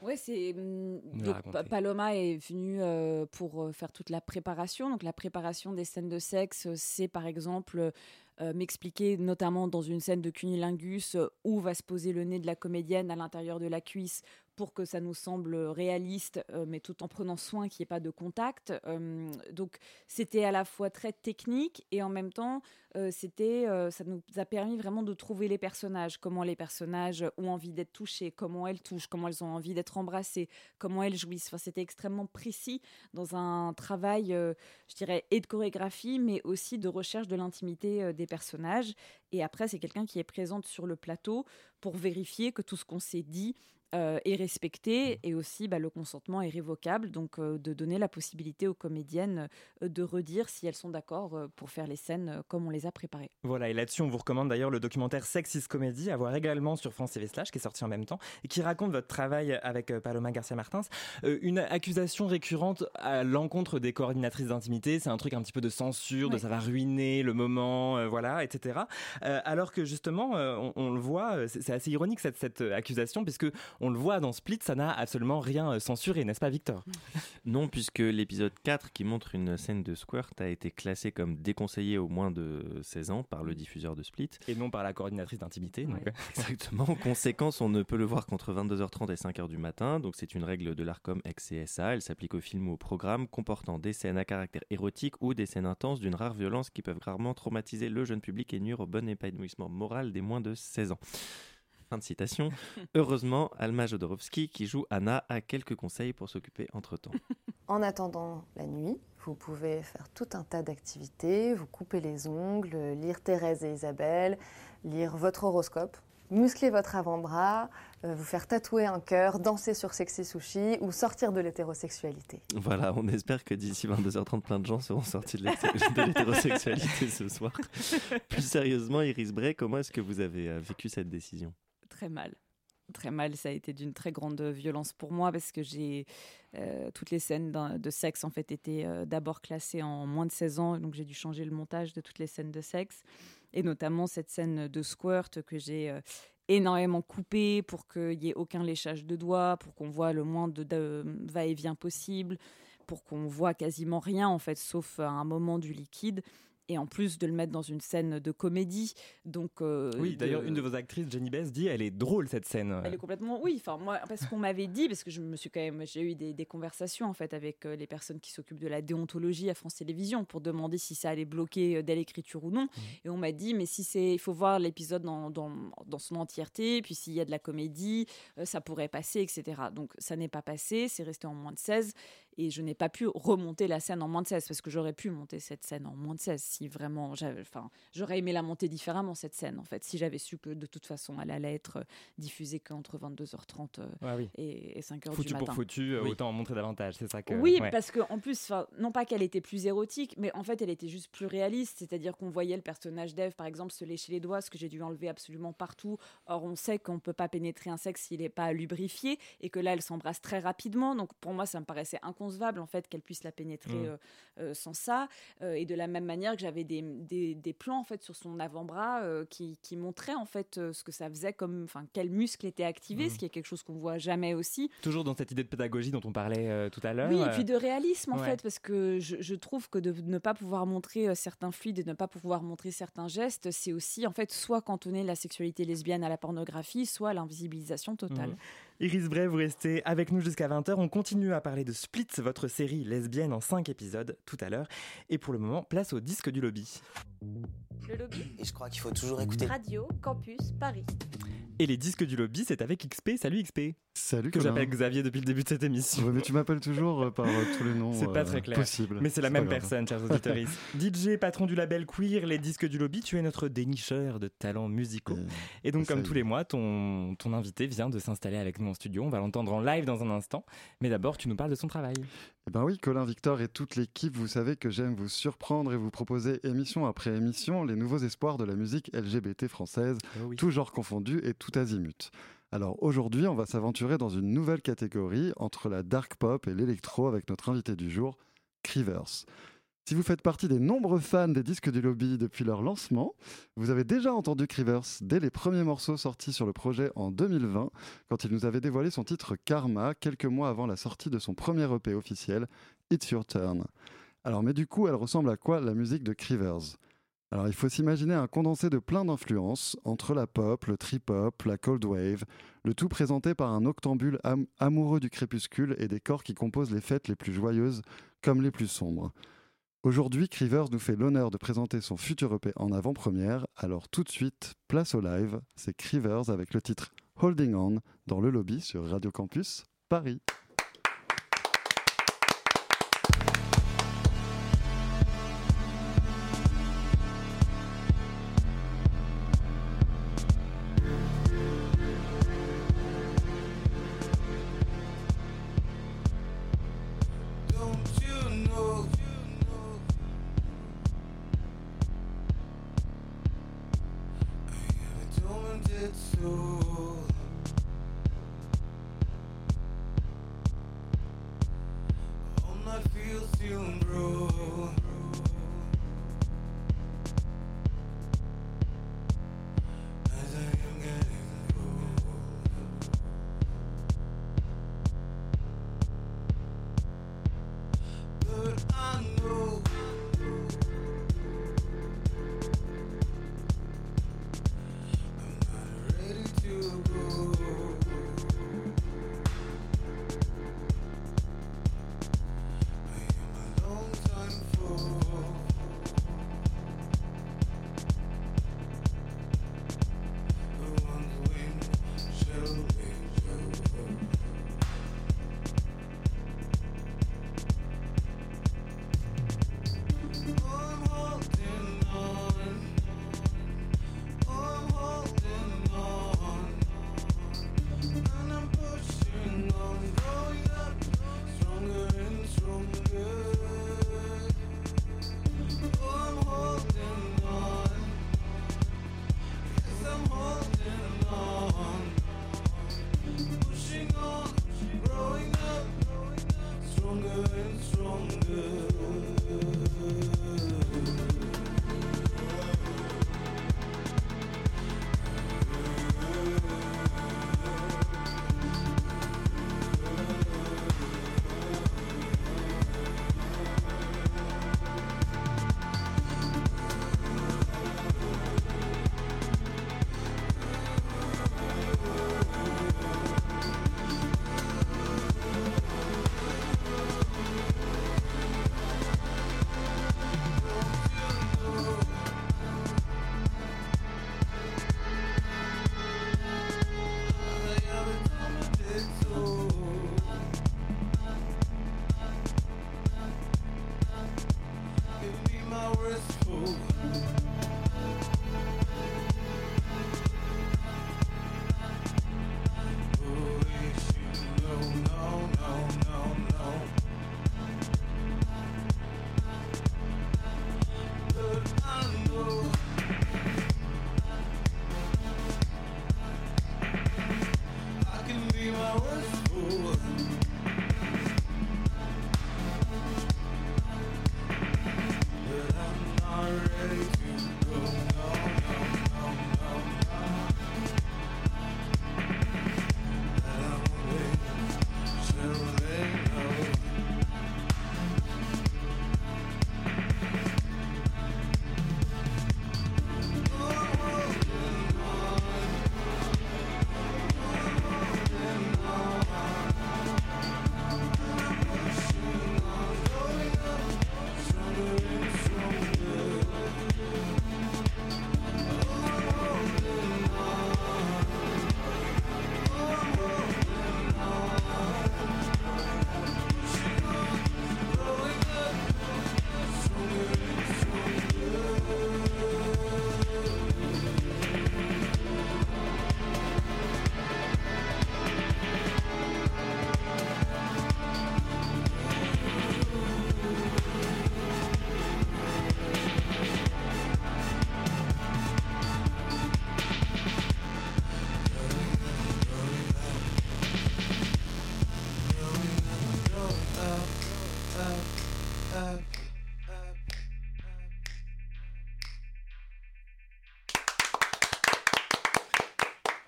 Ouais, c'est. Pa- Paloma est venue euh, pour euh, faire toute la préparation. Donc la préparation des scènes de sexe, euh, c'est par exemple euh, m'expliquer notamment dans une scène de cunilingus où va se poser le nez de la comédienne à l'intérieur de la cuisse pour que ça nous semble réaliste, euh, mais tout en prenant soin qu'il n'y ait pas de contact. Euh, donc c'était à la fois très technique et en même temps, euh, c'était, ça nous a permis vraiment de trouver les personnages, comment les personnages ont envie d'être touchés, comment elles touchent, comment elles ont envie d'être embrassées, comment elles jouissent. Enfin, c'était extrêmement précis dans un travail, je dirais, et de chorégraphie, mais aussi de recherche de l'intimité des personnages. Et après, c'est quelqu'un qui est présente sur le plateau pour vérifier que tout ce qu'on s'est dit euh, est respecté et aussi bah, le consentement est révocable, donc euh, de donner la possibilité aux comédiennes euh, de redire si elles sont d'accord pour faire les scènes comme on les a préparées. Voilà, et là-dessus, on vous recommande d'ailleurs le documentaire Sexist Comedy, à voir également sur France TV Slash, qui est sorti en même temps, et qui raconte votre travail avec Paloma Garcia Martins. Une accusation récurrente à l'encontre des coordinatrices d'intimité, c'est un truc un petit peu de censure, de ça va ruiner le moment, voilà, etc. Alors que justement, on, on le voit, c'est assez ironique cette, cette accusation, puisque on le voit dans Split, ça n'a absolument rien euh, censuré, n'est-ce pas, Victor? Non, puisque l'épisode 4 qui montre une scène de squirt a été classé comme déconseillé au moins de 16 ans par le diffuseur de Split. Et non par la coordinatrice d'intimité. donc, [laughs] Exactement. Conséquence, on ne peut le voir qu'entre 22h30 et 5h du matin. Donc c'est une règle de l'ARCOM ex-CSA. Elle s'applique aux films ou aux programmes comportant des scènes à caractère érotique ou des scènes intenses d'une rare violence qui peuvent gravement traumatiser le jeune public et nuire au bon épanouissement moral des moins de 16 ans. Fin de citation. [laughs] Heureusement, Alma Jodorowsky, qui joue Anna, a quelques conseils pour s'occuper entre-temps. [laughs] En attendant la nuit, vous pouvez faire tout un tas d'activités, vous couper les ongles, lire Thérèse et Isabelle, lire votre horoscope, muscler votre avant-bras, euh, vous faire tatouer un cœur, danser sur Sexy Sushi ou sortir de l'hétérosexualité. Voilà, on espère que d'ici 22h30, plein de gens seront sortis de l'hété- [laughs] de l'hétérosexualité ce soir. Plus sérieusement, Iris Bray, comment est-ce que vous avez euh, vécu cette décision? Très mal. Très mal, ça a été d'une très grande violence pour moi parce que j'ai euh, toutes les scènes de sexe en fait étaient euh, d'abord classées en moins de 16 ans, donc j'ai dû changer le montage de toutes les scènes de sexe et notamment cette scène de squirt que j'ai euh, énormément coupée pour qu'il n'y ait aucun léchage de doigts, pour qu'on voit le moins de, va-et-vient possible, pour qu'on voit quasiment rien en fait, sauf un moment du liquide. Et en plus de le mettre dans une scène de comédie, donc euh, Oui, d'ailleurs, de- une de vos actrices, Jenny Bess, dit elle est drôle cette scène. elle est complètement, oui. Enfin, moi, parce qu'on m'avait dit, parce que je me suis quand même, j'ai eu des, des conversations en fait avec euh, les personnes qui s'occupent de la déontologie à France Télévisions pour demander si ça allait bloquer euh, dès l'écriture ou non. Et on m'a dit, mais si c'est, il faut voir l'épisode dans, dans, dans son entièreté, puis s'il y a de la comédie, ça pourrait passer, etc. Donc ça n'est pas passé, c'est resté en moins de 16. Et je n'ai pas pu remonter la scène en moins de 16 parce que j'aurais pu monter cette scène en moins de 16 si vraiment j'avais. Enfin, j'aurais aimé la monter différemment cette scène en fait, si j'avais su que de toute façon elle allait être euh, diffusée qu'entre 22h30 euh, Ouais, oui. et, et 5h Foutu du matin. pour foutu, euh, autant en montrer davantage, c'est ça que. Oui, ouais. parce que en plus, non pas qu'elle était plus érotique, mais en fait, elle était juste plus réaliste. C'est-à-dire qu'on voyait le personnage d'Eve, par exemple, se lécher les doigts, ce que j'ai dû enlever absolument partout. Or, on sait qu'on peut pas pénétrer un sexe s'il n'est pas lubrifié, et que là, elle s'embrasse très rapidement. Donc, pour moi, ça me paraissait inconcevable, en fait, qu'elle puisse la pénétrer Mm. euh, euh, sans ça. Euh, et de la même manière que j'avais des, des, des plans, en fait, sur son avant-bras qui, qui montraient, en fait, ce que ça faisait, comme, enfin, quel muscle était activé, Mm. ce qui est quelque chose qu'on voit jamais aussi. Toujours dans cette idée de pédagogie dont on parlait tout à l'heure. Oui, et puis de réalisme en ouais. fait, parce que je, je trouve que de ne pas pouvoir montrer certains fluides et de ne pas pouvoir montrer certains gestes, c'est aussi en fait soit cantonner la sexualité lesbienne à la pornographie, soit à l'invisibilisation totale. Mhm. Iris Bray, vous restez avec nous jusqu'à 20h. On continue à parler de Split, votre série lesbienne en 5 épisodes tout à l'heure. Et pour le moment, place au disque du lobby. Le lobby Et je crois qu'il faut toujours écouter. Radio Campus Paris. Et les disques du lobby, c'est avec XP. Salut XP. Salut que j'appelle Xavier depuis le début de cette émission. Ouais, mais tu m'appelles toujours euh, par euh, tous les noms C'est pas euh, très clair. possibles. Mais c'est la même personne, chers auditeurs. [laughs] DJ, patron du label Queer, les disques du lobby, tu es notre dénicheur de talents musicaux. Et donc, comme tous les mois, ton, ton invité vient de s'installer avec nous en studio. On va l'entendre en live dans un instant. Mais d'abord, tu nous parles de son travail. Eh ben oui, Colin Victor et toute l'équipe, vous savez que j'aime vous surprendre et vous proposer émission après émission les nouveaux espoirs de la musique LGBT française, Oh tout genre confondu et tout azimut. Alors aujourd'hui, on va s'aventurer dans une nouvelle catégorie entre la dark pop et l'électro avec notre invité du jour, Crivers. Si vous faites partie des nombreux fans des disques du lobby depuis leur lancement, vous avez déjà entendu Crivers dès les premiers morceaux sortis sur le projet en 2020, quand il nous avait dévoilé son titre Karma quelques mois avant la sortie de son premier EP officiel, It's Your Turn. Alors, mais du coup, elle ressemble à quoi la musique de Crivers Alors, il faut s'imaginer un condensé de plein d'influences entre la pop, le trip-hop, la cold wave, le tout présenté par un octambule am- amoureux du crépuscule et des corps qui composent les fêtes les plus joyeuses comme les plus sombres. Aujourd'hui, Crivers nous fait l'honneur de présenter son futur EP en avant-première, alors tout de suite, place au live, c'est Crivers avec le titre Holding On dans le lobby sur Radio Campus Paris.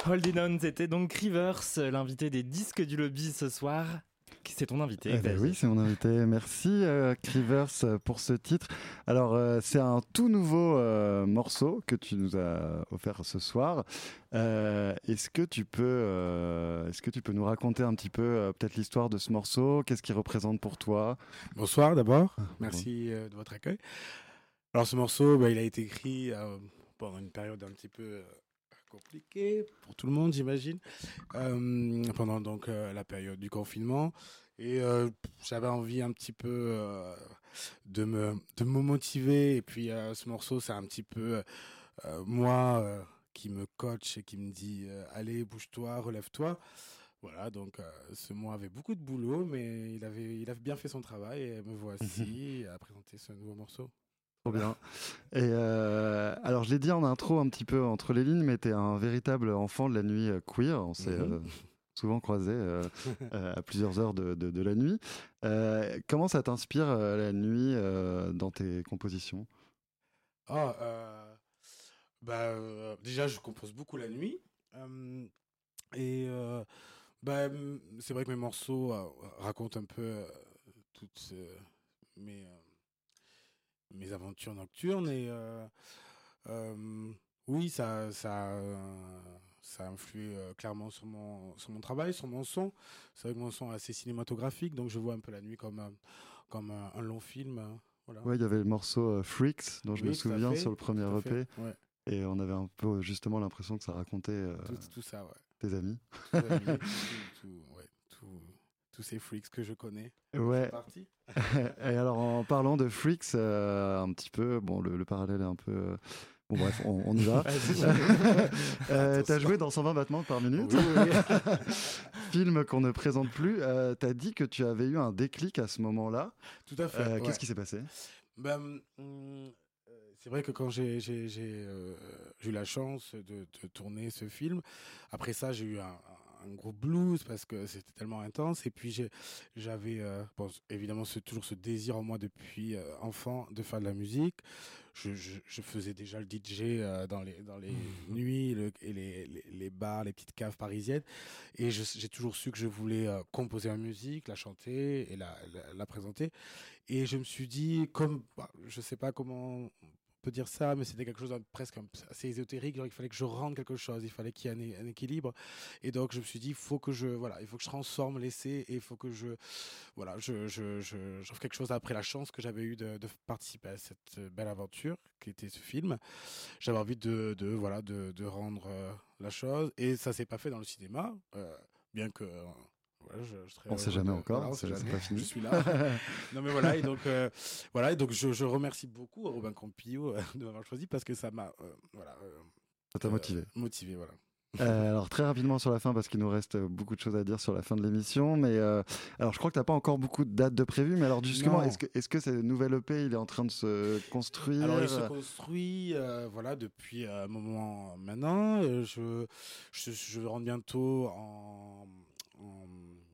Holding On, c'était donc Rivers, l'invité des disques du lobby ce soir. C'est ton invité. Eh ben oui, c'est mon invité. Merci, euh, Crivers, euh, pour ce titre. Alors, euh, c'est un tout nouveau euh, morceau que tu nous as offert ce soir. Euh, est-ce que tu peux, euh, est-ce que tu peux nous raconter un petit peu euh, peut-être l'histoire de ce morceau? Qu'est-ce qu'il représente pour toi? Bonsoir d'abord, merci euh, de votre accueil. Alors ce morceau, bah, il a été écrit euh, pendant une période un petit peu compliquée pour tout le monde, j'imagine, euh, pendant donc euh, la période du confinement. Et euh, j'avais envie un petit peu de, me, de me motiver. Et puis ce morceau, c'est un petit peu moi qui me coach et qui me dit allez, bouge-toi, relève-toi. Voilà, donc ce mois avait beaucoup de boulot, mais il avait, il a bien fait son travail et me voici à présenter ce nouveau morceau. Trop bien. [laughs] Et euh, alors, je l'ai dit en intro un petit peu entre les lignes, mais tu es un véritable enfant de la nuit euh, queer. On s'est Mhm. euh, souvent croisés euh, [laughs] euh, à plusieurs heures de, de- de la nuit. Euh, comment ça t'inspire euh, la nuit euh, dans tes compositions? Ah, euh, bah, euh, déjà, je compose beaucoup la nuit. euh, et euh, bah, c'est vrai que mes morceaux euh, racontent un peu euh, toutes euh, mes, euh, mes aventures nocturnes. Et euh, euh, oui, ça, ça, ça influe euh, clairement sur mon, sur mon travail, sur mon son. C'est vrai que mon son est assez cinématographique, donc je vois un peu la nuit comme, un- comme un, un long film. Voilà. Ouais, il y avait le morceau Freaks, dont je me Oui, souviens fait, sur le premier EP. ouais. Et on avait un peu justement l'impression que ça racontait euh, Tout, tout ça, ouais. tes amis. Tout- tous ces freaks que je connais. Ouais. C'est parti. [laughs] Et alors, en parlant de Freaks, euh, un petit peu, bon, le, le parallèle est un peu. euh, Bon, bref, on, on y va. [laughs] [laughs] Euh, T'as joué dans 120 battements par minute. Oui, oui, Film qu'on ne présente plus. Euh, T'as dit que tu avais eu un déclic à ce moment-là. Tout à fait. Euh, ouais. Qu'est-ce qui s'est passé? Ben, c'est vrai que quand j'ai j'ai- j'ai, euh, j'ai eu la chance de, de tourner ce film, après ça, j'ai eu un, un gros blues parce que c'était tellement intense. Et puis, j'avais euh, bon, évidemment ce, toujours ce désir en moi depuis euh, enfant de faire de la musique. Je, je- je faisais déjà le DJ euh, dans les, dans les nuits le- et les, les, les bars, les petites caves parisiennes. Et j'ai toujours su que je voulais composer la musique, la chanter et la, la, la présenter. Et je me suis dit, comme bah, je sais pas comment peut dire ça, mais c'était quelque chose de presque assez ésotérique. Il fallait que je rende quelque chose, il fallait qu'il y ait un, équilibre. Et donc, je me suis dit, faut que je, voilà, il faut que je transforme l'essai et il faut que je, voilà, je, je, je, j'offre quelque chose après la chance que j'avais de, de participer à cette euh, belle aventure qui était ce film. J'avais envie de, de voilà, de, de rendre euh, la chose et ça s'est pas fait dans le cinéma, euh, bien que. Euh, voilà, je, je serais On sait heureux jamais de- encore, voilà, on sait jamais. pas [laughs] fini. Je suis là. [laughs] non mais voilà et donc euh, voilà et donc je, je remercie beaucoup Robin Campillo euh, de m'avoir choisi parce que ça m'a euh, voilà euh, Ça t'a motivé. motivé voilà. Euh, alors très rapidement sur la fin parce qu'il nous reste beaucoup de choses à dire sur la fin de l'émission mais euh, alors je crois que t'as pas encore beaucoup de dates de prévues mais alors justement est-ce que est-ce que ce nouvel EP il est en train de se construire? Alors il se construit euh, voilà depuis un moment maintenant. Euh, je, je je rentre bientôt en, en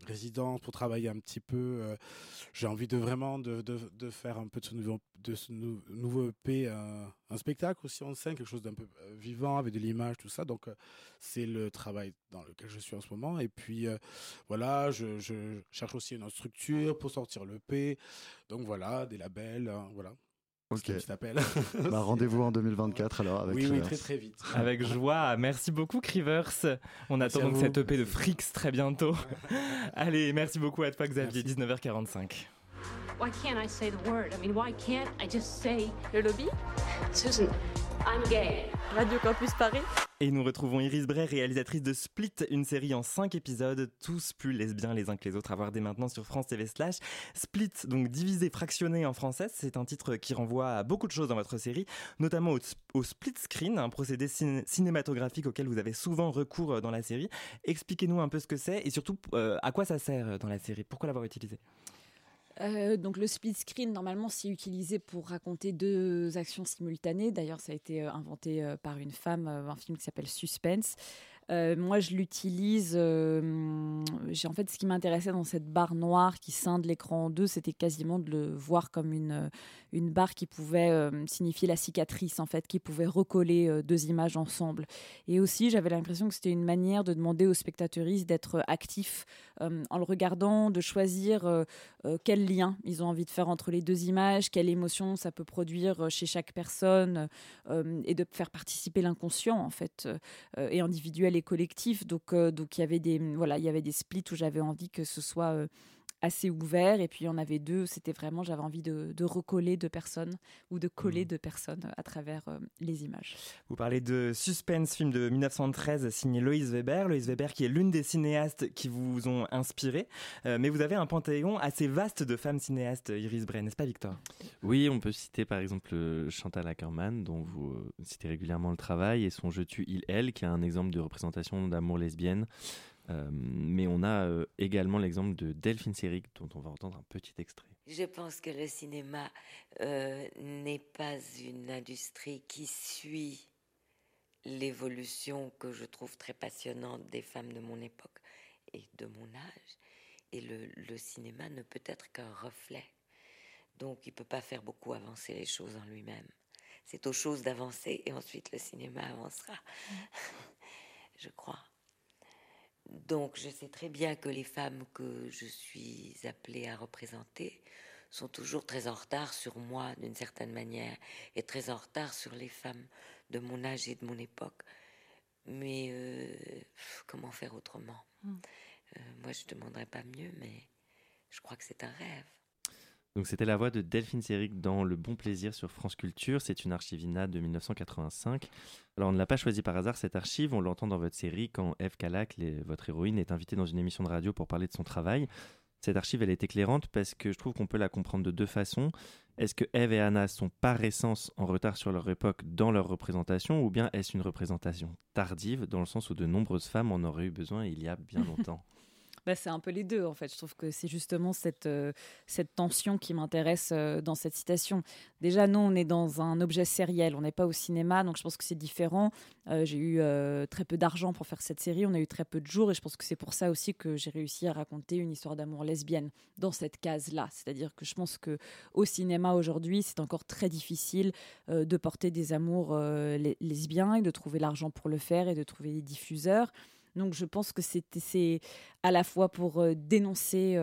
résidence pour travailler un petit peu. euh, J'ai envie de vraiment de, de, faire un peu de ce nouveau de ce nou- nouveau EP un, un spectacle aussi en scène, quelque chose d'un peu euh, vivant avec de l'image tout ça. Donc euh, c'est le travail dans lequel je suis en ce moment. Et puis euh, voilà, je, je cherche aussi une autre structure pour sortir l'EP. Donc voilà, des labels, hein, voilà. Ok. Petit appel. [laughs] Bah, rendez-vous en 2024 alors avec Oui, oui, très très vite. Avec joie. Merci beaucoup, Crivers. On attend donc cette EP de Freaks très bientôt. [laughs] Allez, merci beaucoup à toi, Xavier. 19h45. Why can't I say the word? I mean, why can't I just say le lobby? Susan, I'm gay. Radio Campus Paris. Et nous retrouvons Iris Bray, réalisatrice de Split, une série en 5 épisodes, tous plus lesbiens les uns que les autres, à voir dès maintenant sur France TV slash. Split, donc divisé, fractionné en français, c'est un titre qui renvoie à beaucoup de choses dans votre série, notamment au, au split screen, un procédé cin- cinématographique auquel vous avez souvent recours euh, dans la série. Expliquez-nous un peu ce que c'est et surtout euh, à quoi ça sert euh, dans la série, pourquoi l'avoir utilisé? Euh, donc le split screen, normalement, c'est utilisé pour raconter deux actions simultanées. D'ailleurs, ça a été euh, inventé euh, par une femme, un film qui s'appelle Suspense. Euh, moi, je l'utilise. euh, en fait ce qui m'intéressait dans cette barre noire qui scinde l'écran en deux, c'était quasiment de le voir comme une, euh, une barre qui pouvait signifier la cicatrice en fait, qui pouvait recoller deux images ensemble. Et aussi, j'avais l'impression que c'était une manière de demander aux spectateuristes d'être actifs en le regardant, de choisir quel lien ils ont envie de faire entre les deux images, quelle émotion ça peut produire chez chaque personne, et de faire participer l'inconscient en fait, et individuel et collectif. Donc, euh, donc il y avait des voilà, il y avait des splits où j'avais envie que ce soit euh, assez ouvert, et puis il y en avait deux, c'était vraiment j'avais envie de, de recoller deux personnes ou de coller deux personnes à travers euh, les images. Vous parlez de Suspense, film de 1913 signé Loïs Weber. Loïs Weber qui est l'une des cinéastes qui vous ont inspiré. Euh, mais vous avez un panthéon assez vaste de femmes cinéastes, Iris Bray, n'est-ce pas Victor? Oui, on peut citer par exemple euh, Chantal Ackerman, dont vous citez régulièrement le travail, et son Je tue, il, elle, qui est un exemple de représentation d'amour lesbienne. Euh, mais on a euh, également l'exemple de Delphine Seyrig, dont on va entendre un petit extrait. Je pense que le cinéma euh, n'est pas une industrie qui suit l'évolution que je trouve très passionnante des femmes de mon époque et de mon âge. Et le, le cinéma ne peut être qu'un reflet. Donc il ne peut pas faire beaucoup avancer les choses en lui-même. C'est aux choses d'avancer et ensuite le cinéma avancera, [laughs] je crois. Donc je sais très bien que les femmes que je suis appelée à représenter sont toujours très en retard sur moi d'une certaine manière et très en retard sur les femmes de mon âge et de mon époque. Mais euh, comment faire autrement? Mm. Euh, Moi je ne demanderais pas mieux, mais je crois que c'est un rêve. Donc c'était la voix de Delphine Seyrig dans Le Bon Plaisir sur France Culture. C'est une archivina de 1985. Alors on ne l'a pas choisi par hasard cette archive, on l'entend dans votre série quand Eve Calac, les- votre héroïne, est invitée dans une émission de radio pour parler de son travail. Cette archive, elle est éclairante parce que je trouve qu'on peut la comprendre de deux façons. Est-ce que Eve et Anna sont par essence en retard sur leur époque dans leur représentation ou bien est-ce une représentation tardive dans le sens où de nombreuses femmes en auraient eu besoin il y a bien [laughs] longtemps? Bah, c'est un peu les deux en fait. Je trouve que c'est justement cette, euh, cette tension qui m'intéresse euh, dans cette citation. Déjà, nous, on est dans un objet sériel, on n'est pas au cinéma, donc je pense que c'est différent. Euh, j'ai eu très peu d'argent pour faire cette série, on a eu très peu de jours, et je pense que c'est pour ça aussi que j'ai réussi à raconter une histoire d'amour lesbienne dans cette case-là. C'est-à-dire que je pense que au cinéma aujourd'hui, c'est encore très difficile de porter des amours les- lesbiens et de trouver l'argent pour le faire et de trouver des diffuseurs. Donc je pense que c'est à la fois pour euh, dénoncer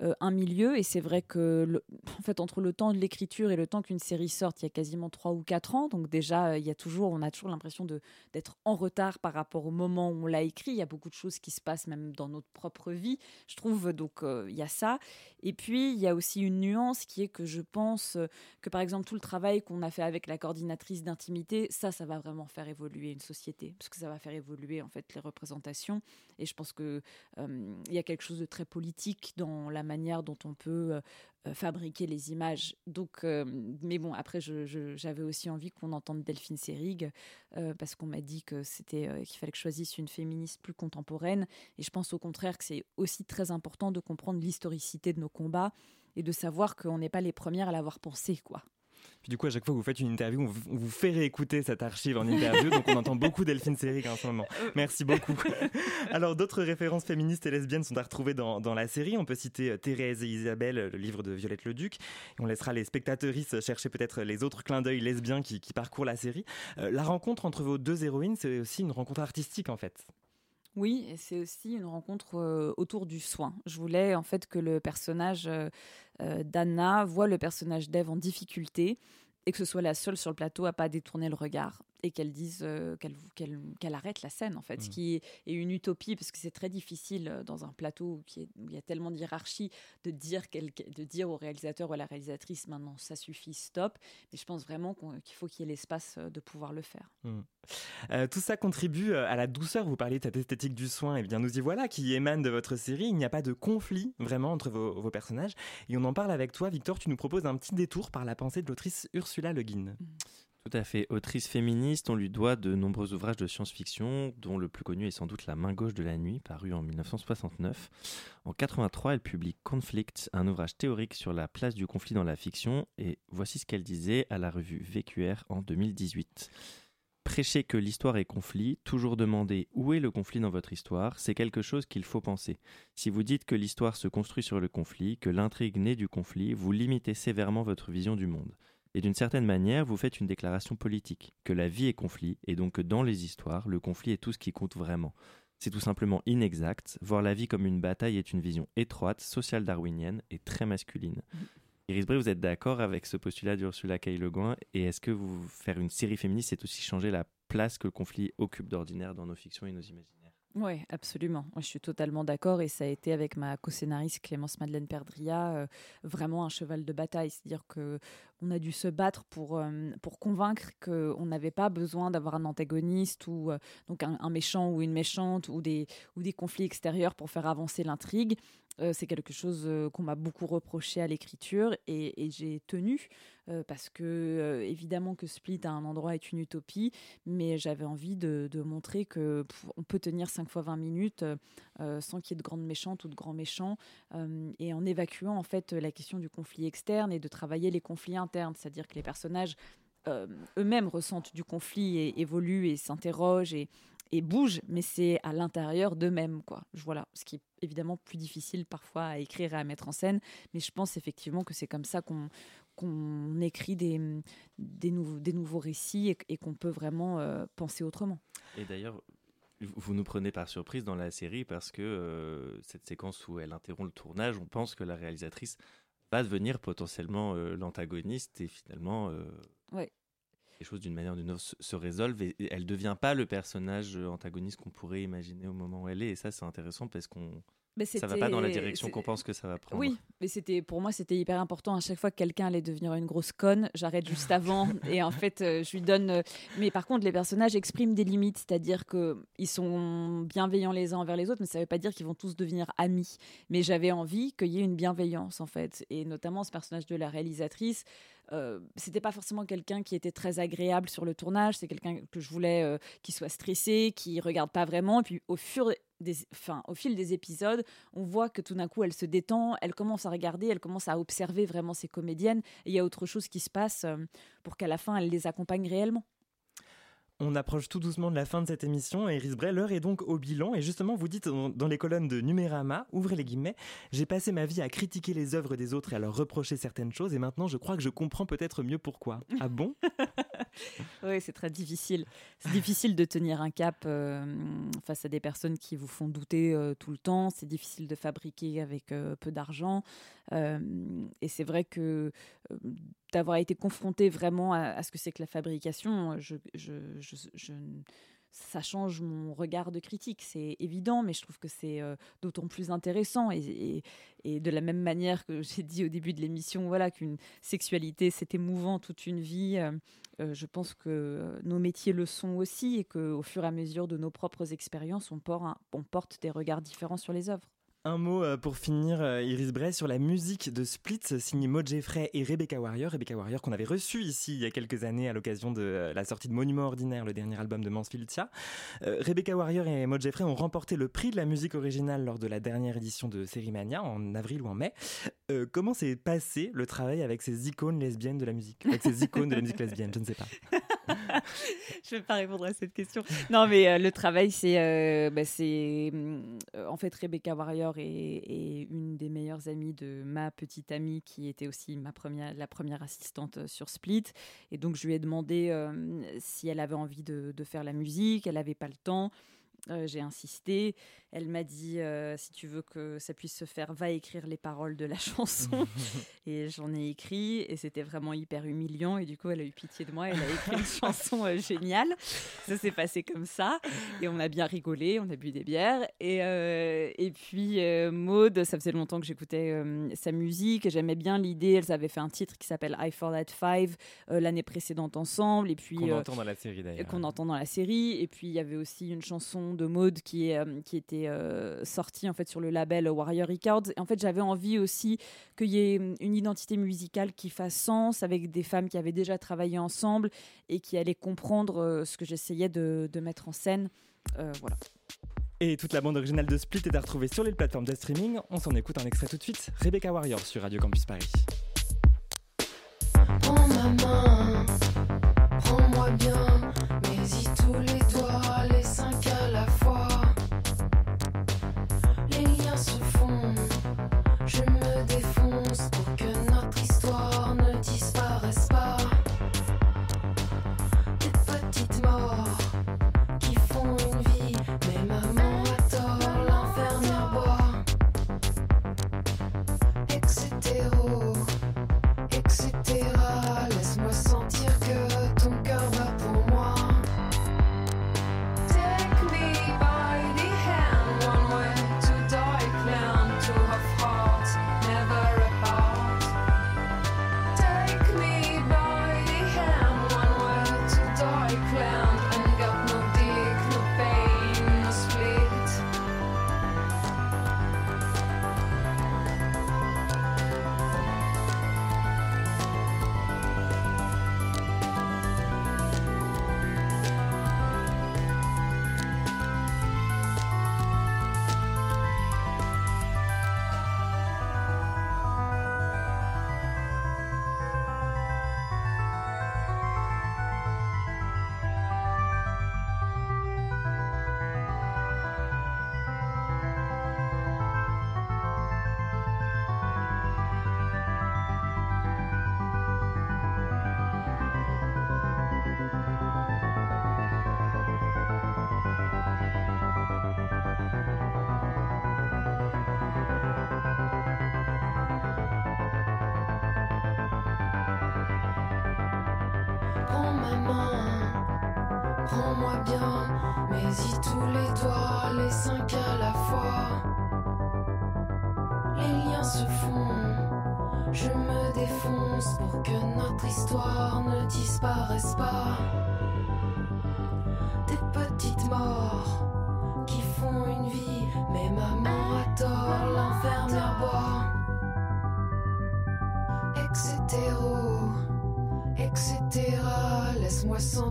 euh, un milieu et c'est vrai que en fait entre le temps de l'écriture et le temps qu'une série sorte, il y a quasiment trois ou quatre ans. Donc déjà euh, il y a toujours, on a toujours l'impression d'être en retard par rapport au moment où on l'a écrit. Il y a beaucoup de choses qui se passent même dans notre propre vie. Je trouve donc euh, il y a ça. Et puis il y a aussi une nuance qui est que je pense euh, que par exemple tout le travail qu'on a fait avec la coordinatrice d'intimité, ça, ça va vraiment faire évoluer une société parce que ça va faire évoluer en fait les représentations. Et je pense que euh, il y a quelque chose de très politique dans la manière dont on peut euh, fabriquer les images. Donc, euh, mais bon, après, j'avais aussi envie qu'on entende Delphine Seyrig euh, parce qu'on m'a dit que c'était qu'il fallait que je choisisse une féministe plus contemporaine. Et je pense au contraire que c'est aussi très important de comprendre l'historicité de nos combats et de savoir qu'on n'est pas les premières à l'avoir pensé, quoi. Puis du coup, à chaque fois que vous faites une interview, on vous, fait réécouter cette archive en interview, donc on entend beaucoup Delphine Seyrig en ce moment. Merci beaucoup. Alors, d'autres références féministes et lesbiennes sont à retrouver dans, dans la série. On peut citer euh, Thérèse et Isabelle, euh, le livre de Violette Leduc. Et on laissera les spectatrices chercher peut-être les autres clins d'œil lesbiens qui, qui parcourent la série. Euh, la rencontre entre vos deux héroïnes, c'est aussi une rencontre artistique en fait. Oui, et c'est aussi une rencontre autour du soin. Je voulais en fait que le personnage euh, d'Anna voit le personnage d'Ève en difficulté et que ce soit la seule sur le plateau à pas détourner le regard et qu'elle dise euh, qu'elle qu'elle arrête la scène en fait, ce Mm. qui est, est une utopie parce que c'est très difficile euh, dans un plateau qui est- où il y a tellement de hiérarchie de dire quel- de dire au réalisateur ou à la réalisatrice maintenant ça suffit stop. Mais je pense vraiment qu'il faut qu'il y ait l'espace euh, de pouvoir le faire. Mm. Euh, tout ça contribue à la douceur. Vous parliez de cette esthétique du soin, et bien nous y voilà, qui émane de votre série. Il n'y a pas de conflit vraiment entre vos, vos personnages. Et on en parle avec toi, Victor. Tu nous proposes un petit détour par la pensée de l'autrice Ursula Le Guin. Tout à fait. Autrice féministe, on lui doit de nombreux ouvrages de science-fiction, dont le plus connu est sans doute La main gauche de la nuit, paru en 1969. En 83, elle publie Conflict, un ouvrage théorique sur la place du conflit dans la fiction, et voici ce qu'elle disait à la revue VQR en 2018. Prêcher que l'histoire est conflit, toujours demander où est le conflit dans votre histoire, c'est quelque chose qu'il faut penser. Si vous dites que l'histoire se construit sur le conflit, que l'intrigue naît du conflit, vous limitez sévèrement votre vision du monde. Et d'une certaine manière, vous faites une déclaration politique, que la vie est conflit, et donc que dans les histoires, le conflit est tout ce qui compte vraiment. C'est tout simplement inexact. Voir la vie comme une bataille est une vision étroite, sociale darwinienne et très masculine. Iris Bray, vous êtes d'accord avec ce postulat d'Ursula K. Le Guin Et est-ce que vous faire une série féministe, c'est aussi changer la place que le conflit occupe d'ordinaire dans nos fictions et nos imaginaires Oui, absolument. Je suis totalement d'accord et ça a été avec ma co-scénariste Clémence Madeleine Perdria euh, vraiment un cheval de bataille. C'est-à-dire que on a dû se battre pour, euh, pour convaincre qu'on n'avait pas besoin d'avoir un antagoniste ou euh, donc un, un méchant ou une méchante ou des, ou des conflits extérieurs pour faire avancer l'intrigue. Euh, c'est quelque chose euh, qu'on m'a beaucoup reproché à l'écriture et, j'ai tenu euh, parce que évidemment que Split à un endroit est une utopie, mais j'avais envie de, montrer que on peut tenir 5 fois 20 minutes sans qu'il y ait de grandes méchantes ou de grands méchants et en évacuant en fait la question du conflit externe et de travailler les conflits internes, c'est-à-dire que les personnages eux-mêmes ressentent du conflit et évoluent et s'interrogent et, et bougent, mais c'est à l'intérieur d'eux-mêmes, quoi. Je- Voilà, ce qui est évidemment plus difficile parfois à écrire et à mettre en scène, mais je pense effectivement que c'est comme ça qu'on qu'on écrit des, des, nouveaux, des nouveaux récits et, et qu'on peut vraiment euh, penser autrement. Et d'ailleurs, vous nous prenez par surprise dans la série parce que euh, cette séquence où elle interrompt le tournage, on pense que la réalisatrice va devenir potentiellement euh, l'antagoniste et finalement Ouais. Les choses d'une manière ou d'une autre se, résolvent et, elle devient pas le personnage euh, antagoniste qu'on pourrait imaginer au moment où elle est et ça c'est intéressant parce qu'on ça va pas dans la direction qu'on pense que ça va prendre. Oui, mais c'était pour moi c'était hyper important. À chaque fois que quelqu'un allait devenir une grosse conne, j'arrête juste avant [laughs] et en fait euh, je lui donne. euh, Mais par contre, les personnages expriment des limites, c'est-à-dire que ils sont bienveillants les uns envers les autres, mais ça veut pas dire qu'ils vont tous devenir amis. Mais j'avais envie qu'il y ait une bienveillance en fait, et notamment ce personnage de la réalisatrice. Euh, c'était pas forcément quelqu'un qui était très agréable sur le tournage, c'est quelqu'un que je voulais euh, qui soit stressé, qui regarde pas vraiment. Et puis au fur des, enfin, au fil des épisodes, on voit que tout d'un coup elle se détend, elle commence à regarder, elle commence à observer vraiment ses comédiennes. Il y a autre chose qui se passe euh, pour qu'à la fin elle les accompagne réellement. On approche tout doucement de la fin de cette émission et Iris Bray, l'heure est donc au bilan. Et justement, vous dites dans, les colonnes de Numérama, ouvrez les guillemets, j'ai passé ma vie à critiquer les œuvres des autres et à leur reprocher certaines choses et maintenant je crois que je comprends peut-être mieux pourquoi. Ah bon? [laughs] Oui, c'est très difficile. C'est difficile de tenir un cap euh, face à des personnes qui vous font douter euh, tout le temps. C'est difficile de fabriquer avec euh, peu d'argent. Et c'est vrai que d'avoir été confronté vraiment à, ce que c'est que la fabrication, ça change mon regard de critique. C'est évident, mais je trouve que c'est euh, d'autant plus intéressant. Et, de la même manière que j'ai dit au début de l'émission, voilà, qu'une sexualité, c'est émouvant toute une vie. euh, euh, je pense que nos métiers le sont aussi et qu'au fur et à mesure de nos propres expériences, on porte des regards différents sur les œuvres. Un mot euh, pour finir, euh, Iris Bray, sur la musique de Split, signée Maud Jeffrey et Rebecca Warrior. Rebecca Warrior qu'on avait reçue ici il y a quelques années à l'occasion de euh, la sortie de Monument Ordinaire, le dernier album de Mansfield Tia. Euh, Rebecca Warrior et Maud Jeffrey ont remporté le prix de la musique originale lors de la dernière édition de Sérimania en avril ou en mai. Comment s'est passé le travail avec ces icônes lesbiennes de la musique? Avec ces icônes de la musique lesbienne, je ne sais pas. [laughs] je vais pas répondre à cette question. Non, mais euh, le travail, c'est, euh, bah, euh, en fait, Rebecca Warrior est, une des meilleures amies de ma petite amie qui était aussi ma première, la première assistante sur Split. Et donc, je lui ai demandé si elle avait envie de, faire la musique. Elle n'avait pas le temps. J'ai insisté. Elle m'a dit euh, si tu veux que ça puisse se faire, va écrire les paroles de la [laughs] chanson. [laughs] et j'en ai écrit et c'était vraiment hyper humiliant. Et du coup, elle a eu pitié de moi. Elle a écrit une [laughs] chanson euh, géniale. Ça s'est passé comme ça. Et on a bien rigolé. On a bu des bières. Et, euh, et puis, Maude, ça faisait longtemps que j'écoutais sa musique. et J'aimais bien l'idée. Elles avaient fait un titre qui s'appelle I Fall at Five l'année précédente ensemble. Et puis. Qu'on entend dans la série d'ailleurs. qu'on entend dans la série. Et puis il y avait aussi une chanson de Maude qui, est, euh, qui était euh, sortie en fait sur le label Warrior Records. Et en fait, j'avais envie aussi qu'il y ait une identité musicale qui fasse sens avec des femmes qui avaient déjà travaillé ensemble et qui allaient comprendre euh, ce que j'essayais de, de mettre en scène. Euh, voilà. Et toute la bande originale de Split est à retrouver sur les plateformes de streaming. On s'en écoute un extrait tout de suite. Rebecca Warrior sur Radio Campus Paris. Prends ma main, prends-moi bien, mes Saisis tous les doigts, les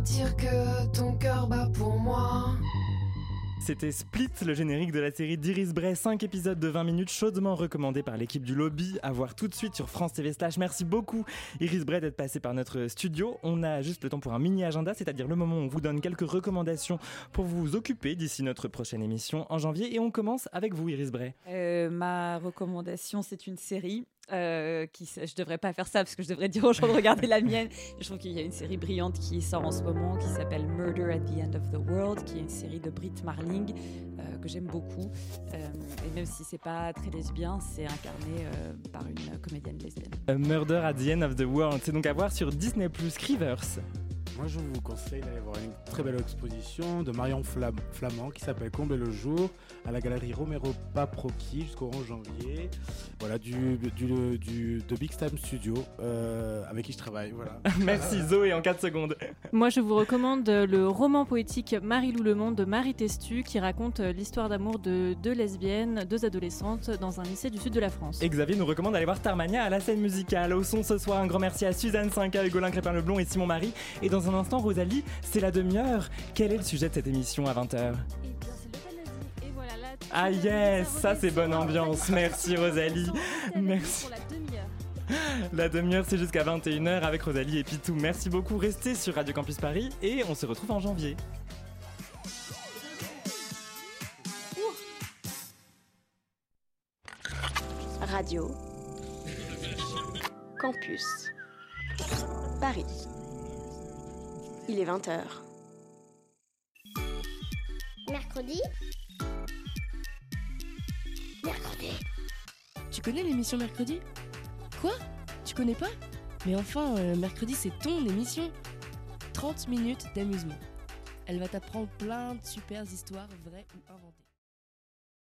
sentir que ton cœur bat pour moi. C'était Split, le générique de la série d'Iris Bray, 5 épisodes de 20 minutes, chaudement recommandé par l'équipe du lobby, à voir tout de suite sur France TV Slash. Merci beaucoup Iris Bray d'être passé par notre studio. On a juste le temps pour un mini agenda, c'est-à-dire le moment où on vous donne quelques recommandations pour vous occuper d'ici notre prochaine émission en janvier. Et on commence avec vous Iris Bray. Euh, ma recommandation, c'est une série. Euh, qui, je devrais pas faire ça parce que je devrais dire aux gens de regarder la mienne. Je trouve qu'il y a une série brillante qui sort en ce moment qui s'appelle Murder at the End of the World, qui est une série de Britt Marling euh, que j'aime beaucoup. Euh, et même si c'est pas très lesbien, c'est incarné euh, par une comédienne lesbienne. A Murder at the End of the World, c'est donc à voir sur Disney Plus Rivers. Moi, je vous conseille d'aller voir une très belle exposition de Marion Flam- Flamand qui s'appelle Comble le jour à la galerie Romero Paprocchi jusqu'au 11 janvier. Voilà, du, du, du- de Big Time Studio euh, avec qui je travaille. Voilà. [laughs] Merci Zoé en 4 secondes. Moi, je vous recommande le roman poétique Marie-Lou Le Monde de Marie Testu qui raconte l'histoire d'amour de deux lesbiennes, deux adolescentes dans un lycée du sud de la France. Et Xavier nous recommande d'aller voir Starmania à la scène musicale. Au son ce soir, un grand merci à Suzanne 5A, Hugolin Crépin-Leblond et Simon Marie. Et dans un instant, Rosalie, c'est la demi-heure. Quel est le sujet de cette émission à 20h Ah yes, ça c'est bonne ambiance. [laughs] Merci Rosalie. Merci. La demi-heure, c'est jusqu'à 21h avec Rosalie et Pitou. Merci beaucoup. Restez sur Radio Campus Paris et on se retrouve en janvier. Radio Campus Paris. Il est 20h. Mercredi Mercredi. Tu connais l'émission Mercredi? Quoi? Tu connais pas? Mais enfin, euh, Mercredi, c'est ton émission 30 minutes d'amusement. Elle va t'apprendre plein de super histoires vraies ou inventées.